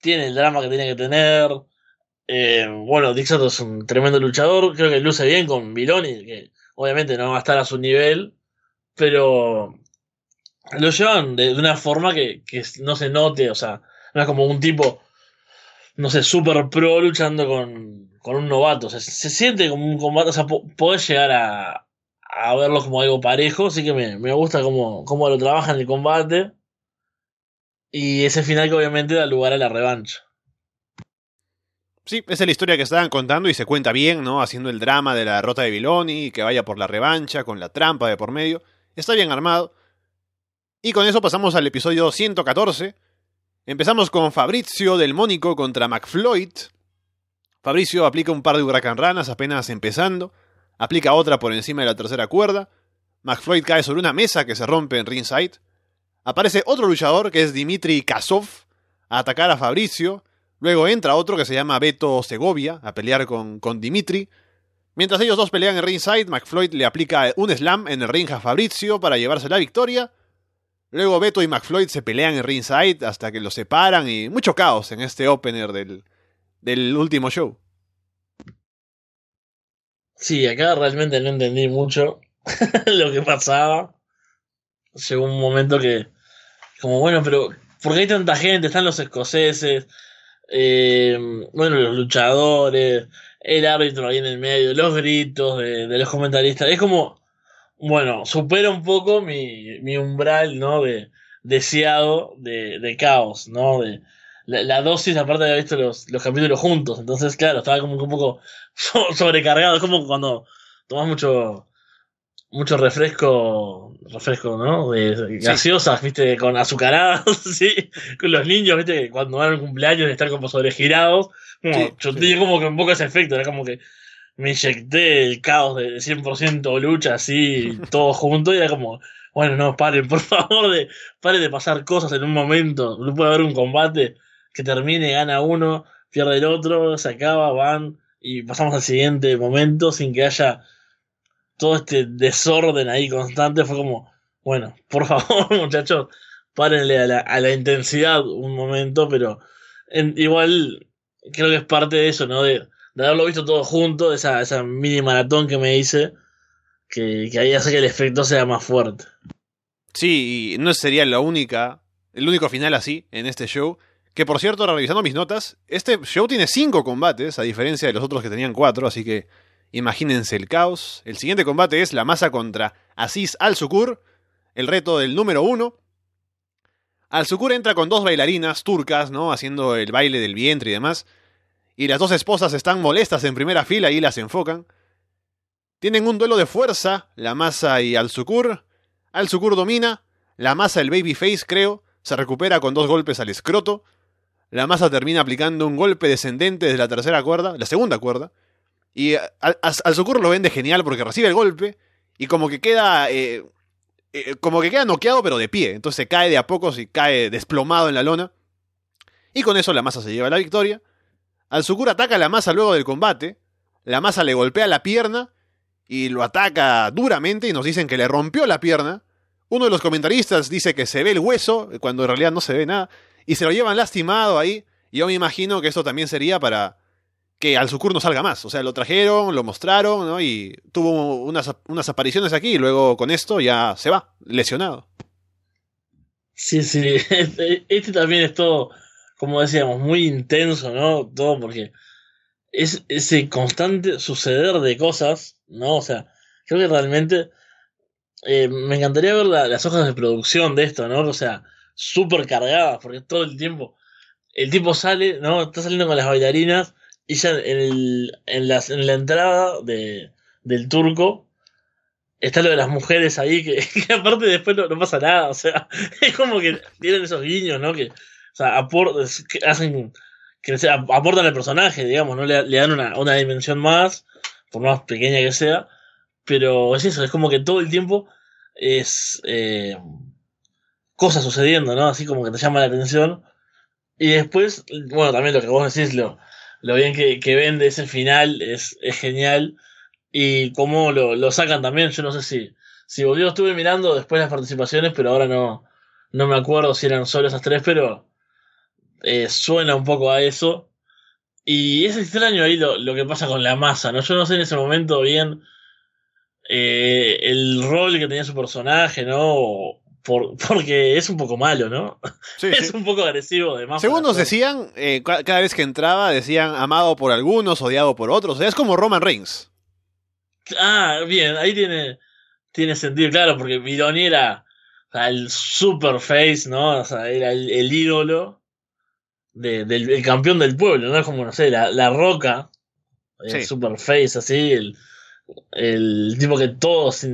tiene el drama que tiene que tener. Eh, bueno, Dixato es un tremendo luchador, creo que luce bien con Viloni, que obviamente no va a estar a su nivel, pero lo llevan de, de una forma que, que, no se note, o sea, no es como un tipo, no sé, super pro luchando con, con un novato, se, siente como un combate, o sea, po podés llegar a, a verlo como algo parejo, así que me, me gusta cómo, cómo lo trabajan el combate. Y ese final que obviamente da lugar a la revancha. Sí, esa es la historia que estaban contando y se cuenta bien, ¿no? Haciendo el drama de la derrota de Viloni, que vaya por la revancha, con la trampa de por medio. Está bien armado. Y con eso pasamos al episodio 114. Empezamos con Fabrizio del Mónico contra McFloyd. Fabricio aplica un par de huracán ranas apenas empezando. Aplica otra por encima de la tercera cuerda. McFloyd cae sobre una mesa que se rompe en ringside. Aparece otro luchador que es Dimitri Kasov a atacar a Fabricio. Luego entra otro que se llama Beto Segovia a pelear con, con Dimitri. Mientras ellos dos pelean en ringside, McFloyd le aplica un slam en el ring a Fabrizio para llevarse la victoria. Luego Beto y McFloyd se pelean en ringside hasta que los separan y mucho caos en este opener del, del último show. Sí, acá realmente no entendí mucho lo que pasaba. Llegó un momento que, como bueno, pero ¿por qué hay tanta gente? Están los escoceses, eh, bueno, los luchadores, el árbitro ahí en el medio, los gritos de, los comentaristas. Es como, bueno, supera un poco mi, mi umbral, ¿no? De deseado de, de caos, ¿no? De, la, dosis, aparte de haber visto los, los capítulos juntos. Entonces, claro, estaba como un poco sobrecargado. Es como cuando tomas mucho mucho refresco, refresco, ¿no? De, gaseosas, viste, con azucaradas, sí, con los niños, viste, cuando van al cumpleaños de estar como sobregirados. Como, yo tenía como que un poco ese efecto, era como que me inyecté el caos de 100% lucha, así, todo junto, y era como, bueno, no, paren, por favor, de, paren de pasar cosas en un momento. No puede haber un combate que termine, gana uno, pierde el otro, se acaba, van, y pasamos al siguiente momento sin que haya todo este desorden ahí constante fue como, bueno, por favor, muchachos, párenle a la, a la intensidad un momento, pero igual creo que es parte de eso, ¿no? De, haberlo visto todo junto, de esa, esa mini maratón que me hice, que, que ahí hace que el efecto sea más fuerte. Sí, y no sería la única, el único final así en este show. Que por cierto, revisando mis notas, este show tiene cinco combates, a diferencia de los otros que tenían cuatro, así que Imagínense el caos. El siguiente combate es la masa contra Aziz Al-Sukur, el reto del número uno. Al-Sukur entra con dos bailarinas turcas, ¿no? Haciendo el baile del vientre y demás. Y las dos esposas están molestas en primera fila y las enfocan. Tienen un duelo de fuerza, la masa y Al-Sukur. Al-Sukur domina. La masa, el babyface, creo, se recupera con dos golpes al escroto. La masa termina aplicando un golpe descendente desde la tercera cuerda, la segunda cuerda. Y al, Socorro lo vende genial porque recibe el golpe y como que queda. Eh, eh, como que queda noqueado pero de pie. Entonces cae de a pocos y cae desplomado en la lona. Y con eso la masa se lleva la victoria. Al Sukur ataca la masa luego del combate. La masa le golpea la pierna y lo ataca duramente y nos dicen que le rompió la pierna. Uno de los comentaristas dice que se ve el hueso, cuando en realidad no se ve nada. Y se lo llevan lastimado ahí. Y yo me imagino que esto también sería para que al Sucur no salga más. O sea, lo trajeron, lo mostraron, ¿no? Y tuvo unas, unas apariciones aquí y luego con esto ya se va, lesionado. Sí, sí. Este, este, también es todo, como decíamos, muy intenso, ¿no? Todo porque es ese constante suceder de cosas, ¿no? O sea, creo que realmente eh, me encantaría ver las hojas de producción de esto, ¿no? O sea, súper cargadas, porque todo el tiempo el tipo sale, ¿no? Está saliendo con las bailarinas y ya en, el, en, la, en la entrada de, del turco está lo de las mujeres ahí, que, aparte después no, pasa nada, o sea, es como que tienen esos guiños, ¿no? Que, sea, hacen, aportan al personaje, digamos, ¿no? Le, dan una, una, dimensión más, por más pequeña que sea, pero es eso, es como que todo el tiempo es eh, cosas sucediendo, ¿no? Así como que te llama la atención. Y después, bueno, también lo que vos decís, lo, lo bien que, que vende ese final es, es genial. Y cómo lo, lo, sacan también, yo no sé si, si yo estuve mirando después las participaciones, pero ahora no, no me acuerdo si eran solo esas tres, pero eh, suena un poco a eso. Y es extraño ahí lo, lo, que pasa con la masa, ¿no? Yo no sé en ese momento bien eh, el rol que tenía su personaje, ¿no? porque es un poco malo, ¿no? es un poco agresivo, además. Según nos decían, eh, cada vez que entraba, decían amado por algunos, odiado por otros. O sea, es como Roman Reigns. Ah, bien, ahí tiene, tiene sentido, claro, porque Vidoni era el super face, ¿no? O sea, era el, ídolo del campeón del pueblo, ¿no? Es como, no sé, la, la roca, el super face, así, el, el tipo que todos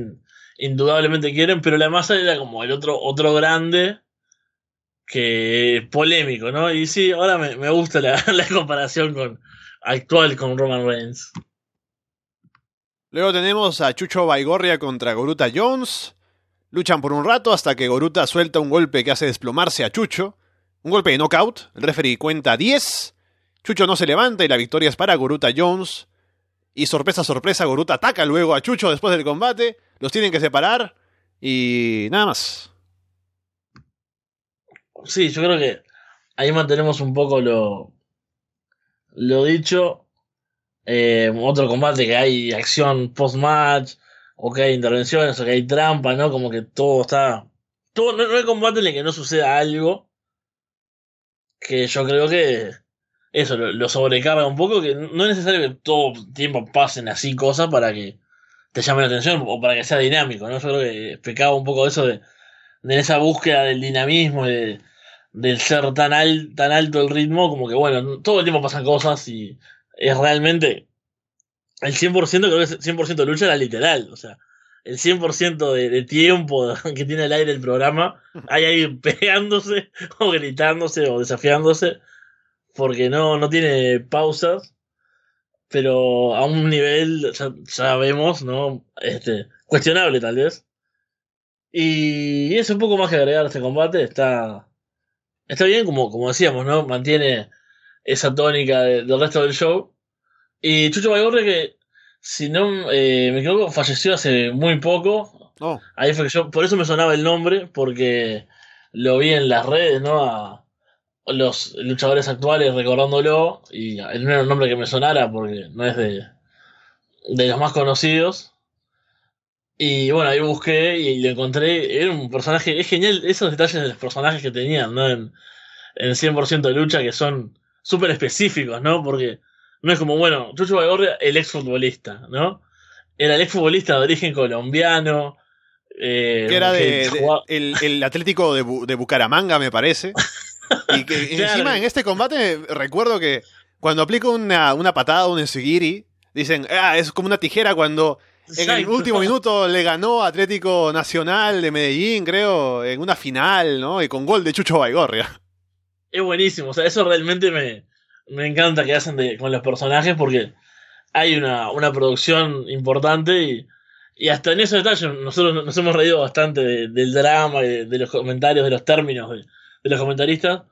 indudablemente quieren, pero la masa era como el otro, otro grande que polémico, ¿no? Y sí, ahora me, me gusta la, la, comparación con actual con Roman Reigns. Luego tenemos a Chucho Baigorria contra Goruta Jones. Luchan por un rato hasta que Goruta suelta un golpe que hace desplomarse a Chucho. Un golpe de knockout. El referee cuenta 10. Chucho no se levanta y la victoria es para Goruta Jones. Y sorpresa, sorpresa, Goruta ataca luego a Chucho después del combate. Los tienen que separar. Y nada más. Sí, yo creo que ahí mantenemos un poco lo, lo dicho. Eh, otro combate que hay acción post-match, o que hay intervenciones, o que hay trampa, ¿no? Como que todo está. Todo, no, hay combate en el que no suceda algo. Que yo creo que eso lo, sobrecarga un poco. Que no es necesario que todo tiempo pasen así cosas para que te llame la atención o para que sea dinámico, ¿no? Yo creo que pecaba un poco eso de, de esa búsqueda del dinamismo, de, del ser tan, tan alto el ritmo, como que bueno, todo el tiempo pasan cosas y es realmente el 100%, creo que es 100% de lucha era literal, o sea, el 100% de, de tiempo que tiene el aire el programa, hay ahí pegándose o gritándose o desafiándose, porque no, no tiene pausas, pero a un nivel, ya, sabemos, ¿no? Este, cuestionable tal vez. Y es un poco más que agregar este combate, está, está bien, como, como decíamos, ¿no? Mantiene esa tónica del resto del show. Y Chucho Baigorre, que si no eh, me equivoco, falleció hace muy poco. Oh. Ahí fue que yo, por eso me sonaba el nombre, porque lo vi en las redes, ¿no? A los luchadores actuales recordándolo, y no era un nombre que me sonara, porque no es de, de los más conocidos. Y bueno, ahí busqué y lo encontré. Era un personaje. Es genial esos detalles de los personajes que tenían, ¿no? En, en 100% de lucha que son súper específicos, ¿no? Porque no es como, bueno, Chucho Baigorria, el exfutbolista, ¿no? Era el exfutbolista de origen colombiano. Eh, que era de, el, Atlético de, de, Bucaramanga, me parece. Y que encima en este combate recuerdo que cuando aplico una, una patada, un enseguiri, dicen, ah, es como una tijera cuando en el último minuto le ganó Atlético Nacional de Medellín, creo, en una final, ¿no? Y con gol de Chucho Baigorria. Es buenísimo, o sea, eso realmente me, me encanta que hacen con los personajes porque hay una, una producción importante y, y, hasta en esos detalles nosotros nos hemos reído bastante del drama, de, de, los comentarios, de los términos de, los comentaristas,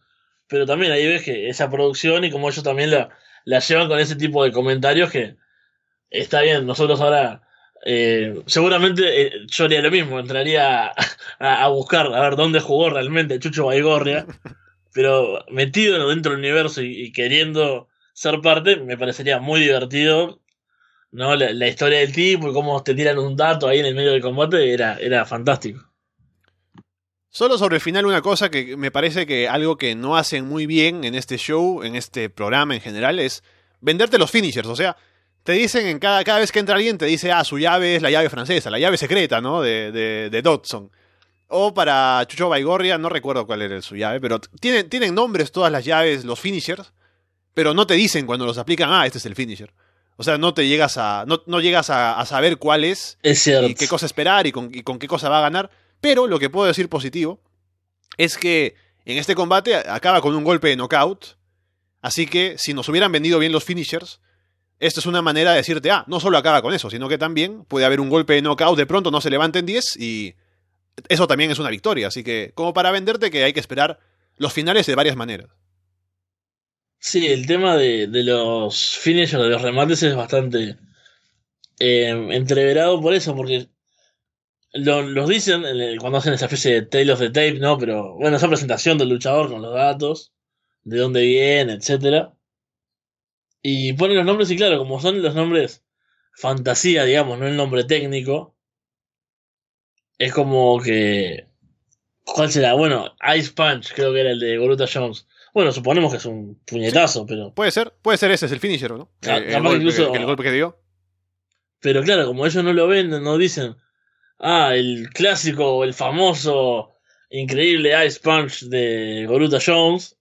pero también ahí ves que esa producción y como ellos también la, la llevan con ese tipo de comentarios que está bien, nosotros ahora eh, seguramente eh, yo haría lo mismo, entraría a, buscar a ver dónde jugó realmente Chucho Baigorria, pero metido dentro del universo y, queriendo ser parte, me parecería muy divertido. ¿no? La, historia del tipo y cómo te tiran un dato ahí en el medio del combate era, era fantástico. Solo sobre el final una cosa que me parece que algo que no hacen muy bien en este show, en este programa en general, es venderte los finishers. O sea, te dicen en cada, cada vez que entra alguien, te dice, ah, su llave es la llave francesa, la llave secreta, ¿no? De, de, de Dodson. O para Chucho Baigorria, no recuerdo cuál era su llave, pero tienen, tienen nombres todas las llaves, los finishers, pero no te dicen cuando los aplican, ah, este es el finisher. O sea, no te llegas a. No, no llegas a, saber cuál es, es y qué cosa esperar y con, y con qué cosa va a ganar. Pero lo que puedo decir positivo es que en este combate acaba con un golpe de knockout. Así que si nos hubieran vendido bien los finishers, esto es una manera de decirte, ah, no solo acaba con eso, sino que también puede haber un golpe de knockout, de pronto no se levanten 10 y eso también es una victoria. Así que, como para venderte que hay que esperar los finales de varias maneras. Sí, el tema de, los finishers, de los remates es bastante eh, entreverado por eso, porque los dicen cuando hacen esa especie de Tale of the Tape, ¿no? Pero bueno, esa presentación del luchador con los datos, de dónde viene, etcétera. Y ponen los nombres y claro, como son los nombres fantasía, digamos, no el nombre técnico, es como que... ¿Cuál será? Bueno, Ice Punch creo que era el de Goruta Jones. Bueno, suponemos que es un puñetazo, pero... Puede ser, puede ser ese, es el finisher, ¿no? el, golpe, incluso, el, golpe que dio. Pero claro, como ellos no lo ven, no dicen, ah, el clásico, el famoso, increíble Ice Punch de Goruta Jones,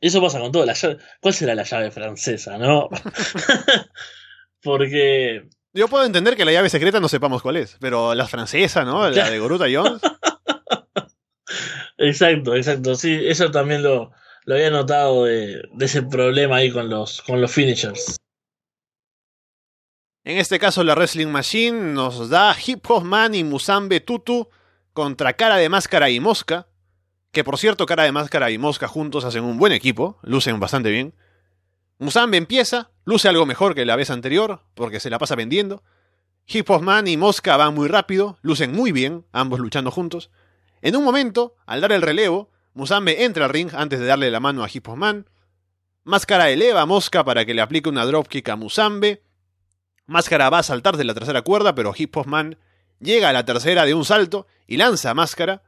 eso pasa con todo. La ¿Cuál será la llave francesa, no? Porque. Yo puedo entender que la llave secreta no sepamos cuál es, pero la francesa, ¿no? La de Goruta Jones. exacto, exacto. Sí, eso también lo, lo había notado de, ese problema ahí con los, con los finishers. En este caso, la Wrestling Machine nos da Hip Hop Man y Musambe Tutu contra Cara de Máscara y Mosca. Que por cierto, Cara de Máscara y Mosca juntos hacen un buen equipo, lucen bastante bien. Musambe empieza, luce algo mejor que la vez anterior, porque se la pasa vendiendo. Hip Hop Man y Mosca van muy rápido, lucen muy bien, ambos luchando juntos. En un momento, al dar el relevo, Musambe entra al ring antes de darle la mano a Hip Hop Man. Máscara eleva a Mosca para que le aplique una dropkick a Musambe. Máscara va a saltar de la tercera cuerda, pero Hip Hop Man llega a la tercera de un salto y lanza a Máscara.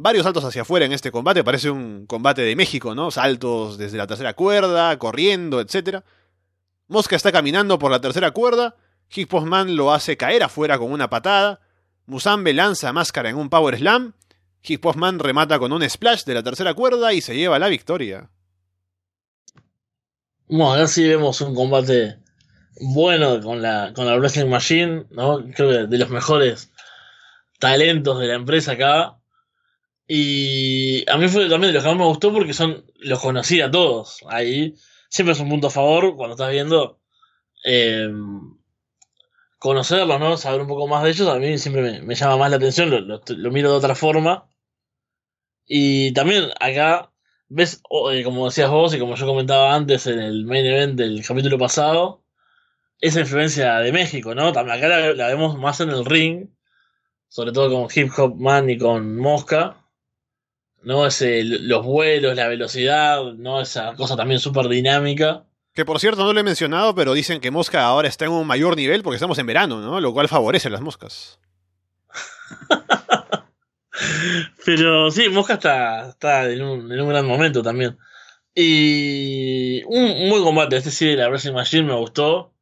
Varios saltos hacia afuera en este combate, parece un combate de México, ¿no? Saltos desde la tercera cuerda, corriendo, etc. Mosca está caminando por la tercera cuerda, Hip Man lo hace caer afuera con una patada, Musambe lanza Máscara en un Power Slam, Hip Man remata con un splash de la tercera cuerda y se lleva la victoria. Bueno, acá sí vemos un combate bueno con la, con la Wrestling Machine, ¿no? Creo que de los mejores talentos de la empresa acá. Y a mí fue también de los que más me gustó porque son los conocí a todos. Ahí siempre es un punto a favor cuando estás viendo eh, conocerlos, ¿no? Saber un poco más de ellos. A mí siempre me, llama más la atención, lo, miro de otra forma. Y también acá ves, eh, como decías vos y como yo comentaba antes en el main event del capítulo pasado, esa influencia de México, ¿no? También acá la, vemos más en el ring, sobre todo con Hip Hop Man y con Mosca, ¿no? Ese, los vuelos, la velocidad, ¿no? Esa cosa también súper dinámica. Que por cierto no lo he mencionado, pero dicen que Mosca ahora está en un mayor nivel porque estamos en verano, ¿no? Lo cual favorece a las moscas. pero sí, Mosca está, está en, un, en un gran momento también. Y un, buen combate, este sí la Wrestling Machine me gustó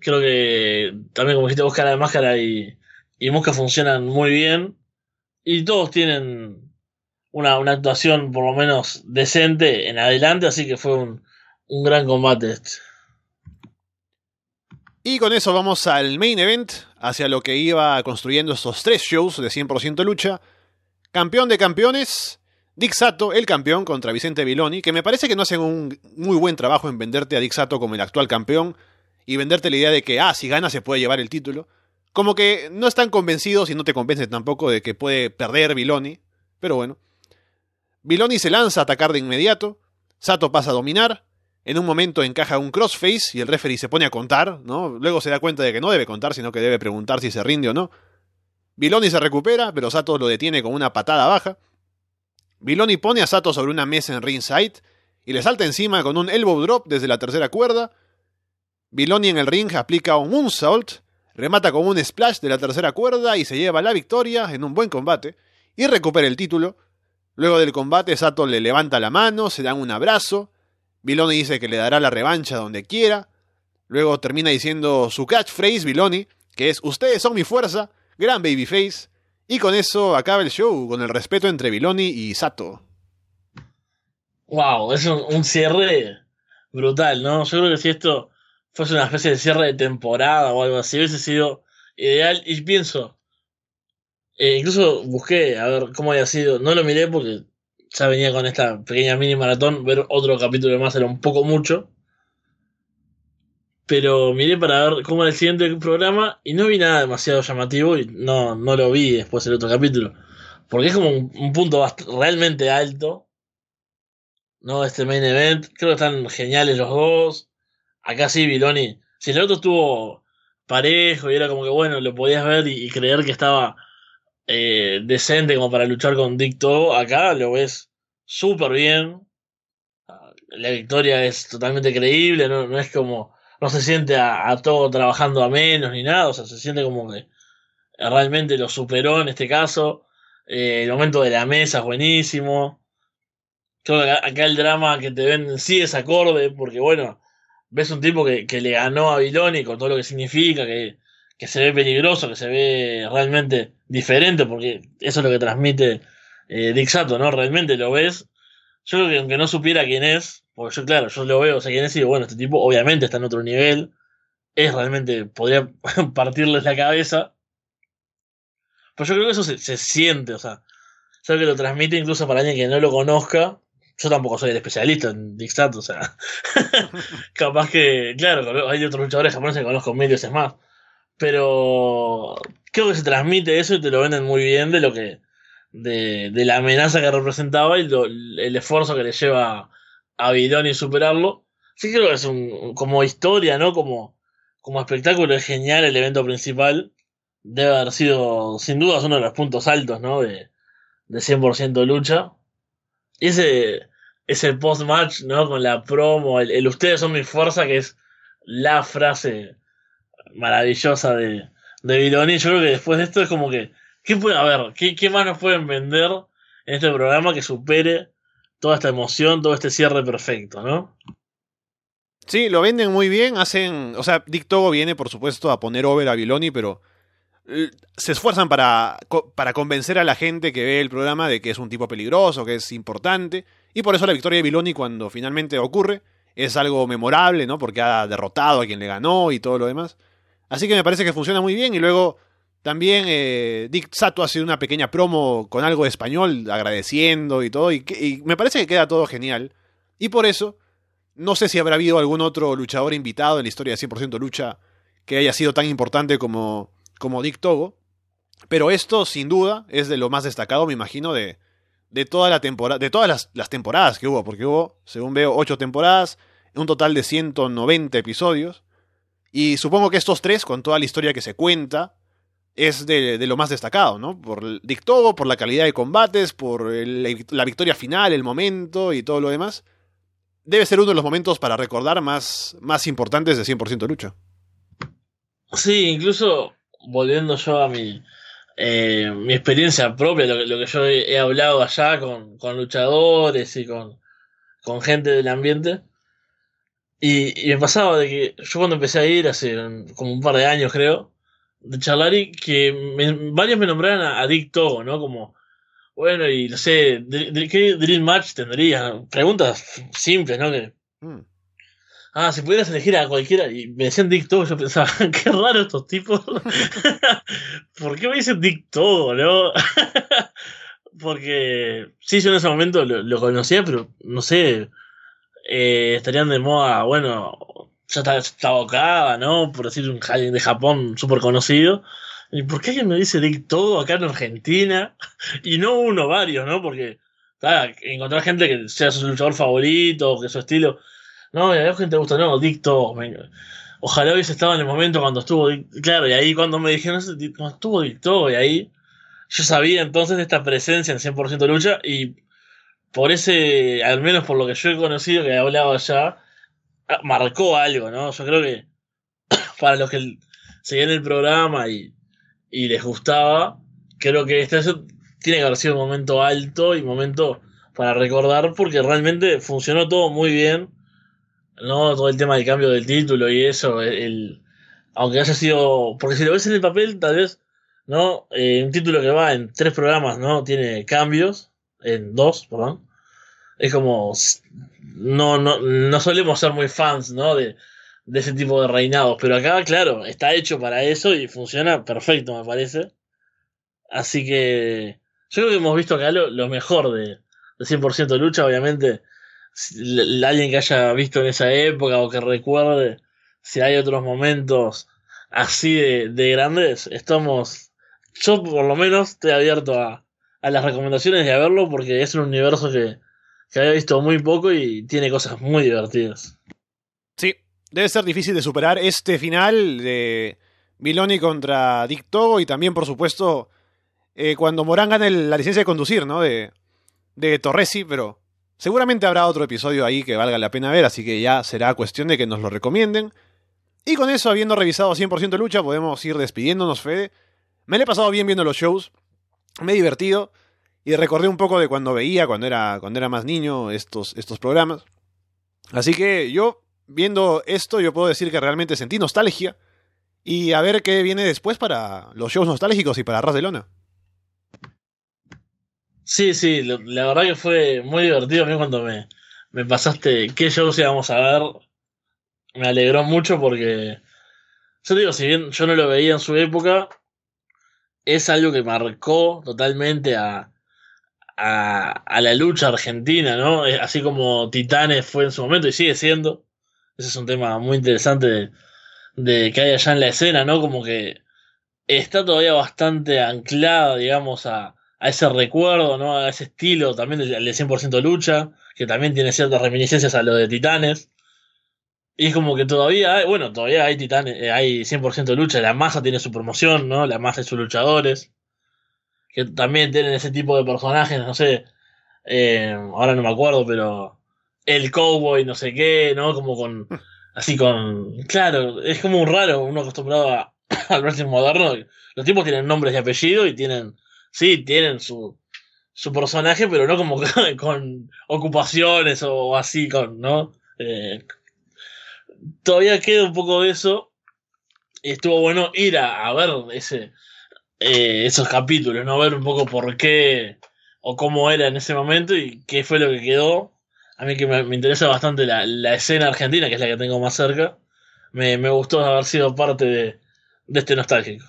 creo que también como dijiste vos cara de máscara y, y mosca funcionan muy bien y todos tienen una, actuación por lo menos decente en adelante así que fue un, un gran combate este y con eso vamos al main event, hacia lo que iba construyendo estos tres shows de 100% lucha. Campeón de campeones, Dick Sato, el campeón, contra Vicente Viloni, que me parece que no hacen un muy buen trabajo en venderte a Dick Sato como el actual campeón y venderte la idea de que, ah, si gana se puede llevar el título. Como que no están convencidos y no te convencen tampoco de que puede perder Viloni. Pero bueno. Viloni se lanza a atacar de inmediato. Sato pasa a dominar. En un momento encaja un crossface y el referee se pone a contar, ¿no? Luego se da cuenta de que no debe contar, sino que debe preguntar si se rinde o no. Viloni se recupera, pero Sato lo detiene con una patada baja. Viloni pone a Sato sobre una mesa en ringside y le salta encima con un elbow drop desde la tercera cuerda Viloni en el ring aplica un moonsault, remata con un splash de la tercera cuerda y se lleva la victoria en un buen combate y recupera el título. Luego del combate, Sato le levanta la mano, se dan un abrazo. Viloni dice que le dará la revancha donde quiera. Luego termina diciendo su catchphrase, Viloni, que es Ustedes son mi fuerza, gran babyface. Y con eso acaba el show, con el respeto entre Viloni y Sato. Wow, es un, un cierre brutal, ¿no? Yo creo que si esto fuese una especie de cierre de temporada o algo así, hubiese sido ideal. Y pienso, eh, incluso busqué a ver cómo había sido, no lo miré porque ya venía con esta pequeña mini maratón, ver otro capítulo más era un poco mucho. Pero miré para ver cómo era el siguiente programa y no vi nada demasiado llamativo y no, no lo vi después el otro capítulo. Porque es como un, un punto realmente alto. ¿No? Este main event. Creo que están geniales los dos. Acá sí, Viloni. Si el otro estuvo parejo y era como que bueno, lo podías ver y, y creer que estaba eh, decente como para luchar con Dicto, acá lo ves súper bien. La victoria es totalmente creíble, no, es como. No se siente a, todo trabajando a menos ni nada, o sea, se siente como que realmente lo superó en este caso. Eh, el momento de la mesa es buenísimo. Creo acá el drama que te ven sí es acorde, porque bueno, ves un tipo que, que le ganó a Viloni con todo lo que significa, que, que, se ve peligroso, que se ve realmente diferente, porque eso es lo que transmite eh, Dick Sato, ¿no? Realmente lo ves. Yo creo que aunque no supiera quién es, porque yo, claro, yo lo veo, o sea, quién es, y digo, bueno, este tipo obviamente está en otro nivel, es realmente, podría partirles la cabeza. Pero yo creo que eso se, se siente, o sea, creo que lo transmite incluso para alguien que no lo conozca, yo tampoco soy el especialista en Dickstat, o sea, capaz que, claro, hay otros luchadores japoneses que conozco medios es más, pero creo que se transmite eso y te lo venden muy bien de lo que, de, de la amenaza que representaba y el esfuerzo que le lleva a Bidoni superarlo. Sí creo que es un, como historia, ¿no? Como, como espectáculo es genial el evento principal. Debe haber sido, sin duda, uno de los puntos altos, ¿no? De, de 100% lucha. Y ese, ese post-match, ¿no? Con la promo, el, ustedes son mi fuerza, que es la frase maravillosa de, de Bidoni. Yo creo que después de esto es como que, ¿qué puede haber? ¿Qué, ¿Qué más nos pueden vender en este programa que supere toda esta emoción, todo este cierre perfecto, ¿no? Sí, lo venden muy bien, hacen, o sea, Dick Togo viene por supuesto a poner over a Biloni, pero eh, se esfuerzan para, para convencer a la gente que ve el programa de que es un tipo peligroso, que es importante, y por eso la victoria de Biloni cuando finalmente ocurre es algo memorable, ¿no? Porque ha derrotado a quien le ganó y todo lo demás. Así que me parece que funciona muy bien y luego también eh, Dick Sato ha sido una pequeña promo con algo de español, agradeciendo y todo, y, me parece que queda todo genial. Y por eso, no sé si habrá habido algún otro luchador invitado en la historia de 100% lucha que haya sido tan importante como, como Dick Togo, pero esto sin duda es de lo más destacado, me imagino, de, de toda la temporada, de todas las, las, temporadas que hubo, porque hubo, según veo, 8 temporadas, un total de 190 episodios, y supongo que estos tres, con toda la historia que se cuenta, es de, lo más destacado, ¿no? Por el Dictogo, por la calidad de combates, por la victoria final, el momento y todo lo demás. Debe ser uno de los momentos para recordar más, más importantes de 100% lucha. Sí, incluso volviendo yo a mi, eh, mi experiencia propia, lo, que yo he, hablado allá con, con luchadores y con, con, gente del ambiente. Y, y, me pasaba de que yo cuando empecé a ir, hace como un par de años creo, de charlar y que varios me nombraran a, Dick Togo, ¿no? Como, bueno, y no sé, ¿qué Dream Match tendrías? Preguntas simples, ¿no? Que, hmm. Ah, si pudieras elegir a cualquiera, y me decían Dick Togo, yo pensaba, qué raro estos tipos. ¿Por qué me dicen Dick Togo, no? Porque sí, yo en ese momento lo, conocía, pero no sé, eh, estarían de moda, bueno, ya está, acá, ¿no? Por decir un alguien de Japón súper conocido. ¿Y por qué alguien me dice Dick todo acá en Argentina? y no uno, varios, ¿no? Porque encontrar gente que sea su luchador favorito, que su estilo. No, a gente te gusta, no, Dick Ojalá hubiese estado en el momento cuando estuvo Claro, y ahí cuando me dijeron, cuando estuvo Dick y ahí yo sabía entonces de esta presencia en 100% lucha y por ese, al menos por lo que yo he conocido que he hablado allá, Ah, marcó algo, ¿no? Yo creo que para los que seguían el programa y, y les gustaba, creo que este tiene que haber sido un momento alto y momento para recordar porque realmente funcionó todo muy bien, ¿no? Todo el tema del cambio del título y eso, el, aunque haya sido, porque si lo ves en el papel, tal vez, ¿no? Eh, un título que va en tres programas, ¿no? Tiene cambios, en dos, perdón. Es como, no, no, no solemos ser muy fans, ¿no? De, de ese tipo de reinados. Pero acá, claro, está hecho para eso y funciona perfecto, me parece. Así que yo creo que hemos visto acá lo, mejor de, de 100% lucha, obviamente. alguien que haya visto en esa época o que recuerde si hay otros momentos así de, de grandes, estamos, yo por lo menos estoy abierto a, a las recomendaciones a verlo porque es un universo que, que había visto muy poco y tiene cosas muy divertidas. Sí, debe ser difícil de superar este final de Miloni contra Dick Togo y también, por supuesto, eh, cuando Morán gane la licencia de conducir, ¿no? De, de Torresi, pero seguramente habrá otro episodio ahí que valga la pena ver, así que ya será cuestión de que nos lo recomienden. Y con eso, habiendo revisado 100% lucha, podemos ir despidiéndonos, Fede. Me lo he pasado bien viendo los shows, me he divertido. Y recordé un poco de cuando veía, cuando era, cuando era más niño, estos, estos programas. Así que yo, viendo esto, yo puedo decir que realmente sentí nostalgia. Y a ver qué viene después para los shows nostálgicos y para Ras de Lona. Sí, sí, la verdad que fue muy divertido a mí cuando me, me pasaste qué shows íbamos a ver. Me alegró mucho porque, yo digo, si bien yo no lo veía en su época, es algo que marcó totalmente a, a, la lucha argentina, ¿no? Así como Titanes fue en su momento y sigue siendo. Ese es un tema muy interesante de, que hay allá en la escena, ¿no? Como que está todavía bastante anclada, digamos, a, a ese recuerdo, ¿no? A ese estilo también del, del 100% lucha, que también tiene ciertas reminiscencias a lo de Titanes. Y es como que todavía hay, bueno, todavía hay titanes, eh, hay 100% lucha, la masa tiene su promoción, ¿no? La masa y sus luchadores, que también tienen ese tipo de personajes, no sé, eh, ahora no me acuerdo, pero el cowboy, no sé qué, ¿no? Como con, así con, claro, es como un raro, uno acostumbrado a, al wrestling moderno, los tipos tienen nombres y apellidos y tienen, sí, tienen su, su personaje, pero no como con, ocupaciones o así, con, ¿no? Eh, todavía queda un poco de eso. Y estuvo bueno ir a, ver ese, eh, esos capítulos, ¿no? Ver un poco por qué o cómo era en ese momento y qué fue lo que quedó. A mí que me, interesa bastante la, escena argentina, que es la que tengo más cerca. Me, gustó haber sido parte de, de este nostálgico.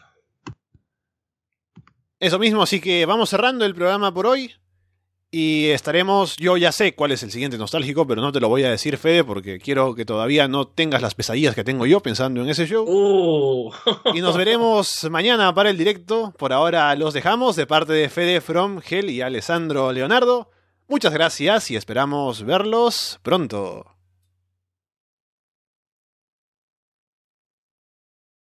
Eso mismo, así que vamos cerrando el programa por hoy. Y estaremos, yo ya sé cuál es el siguiente nostálgico, pero no te lo voy a decir, Fede, porque quiero que todavía no tengas las pesadillas que tengo yo pensando en ese show. Uh. Y nos veremos mañana para el directo. Por ahora los dejamos de parte de Fede From Gel y Alessandro Leonardo. Muchas gracias y esperamos verlos pronto.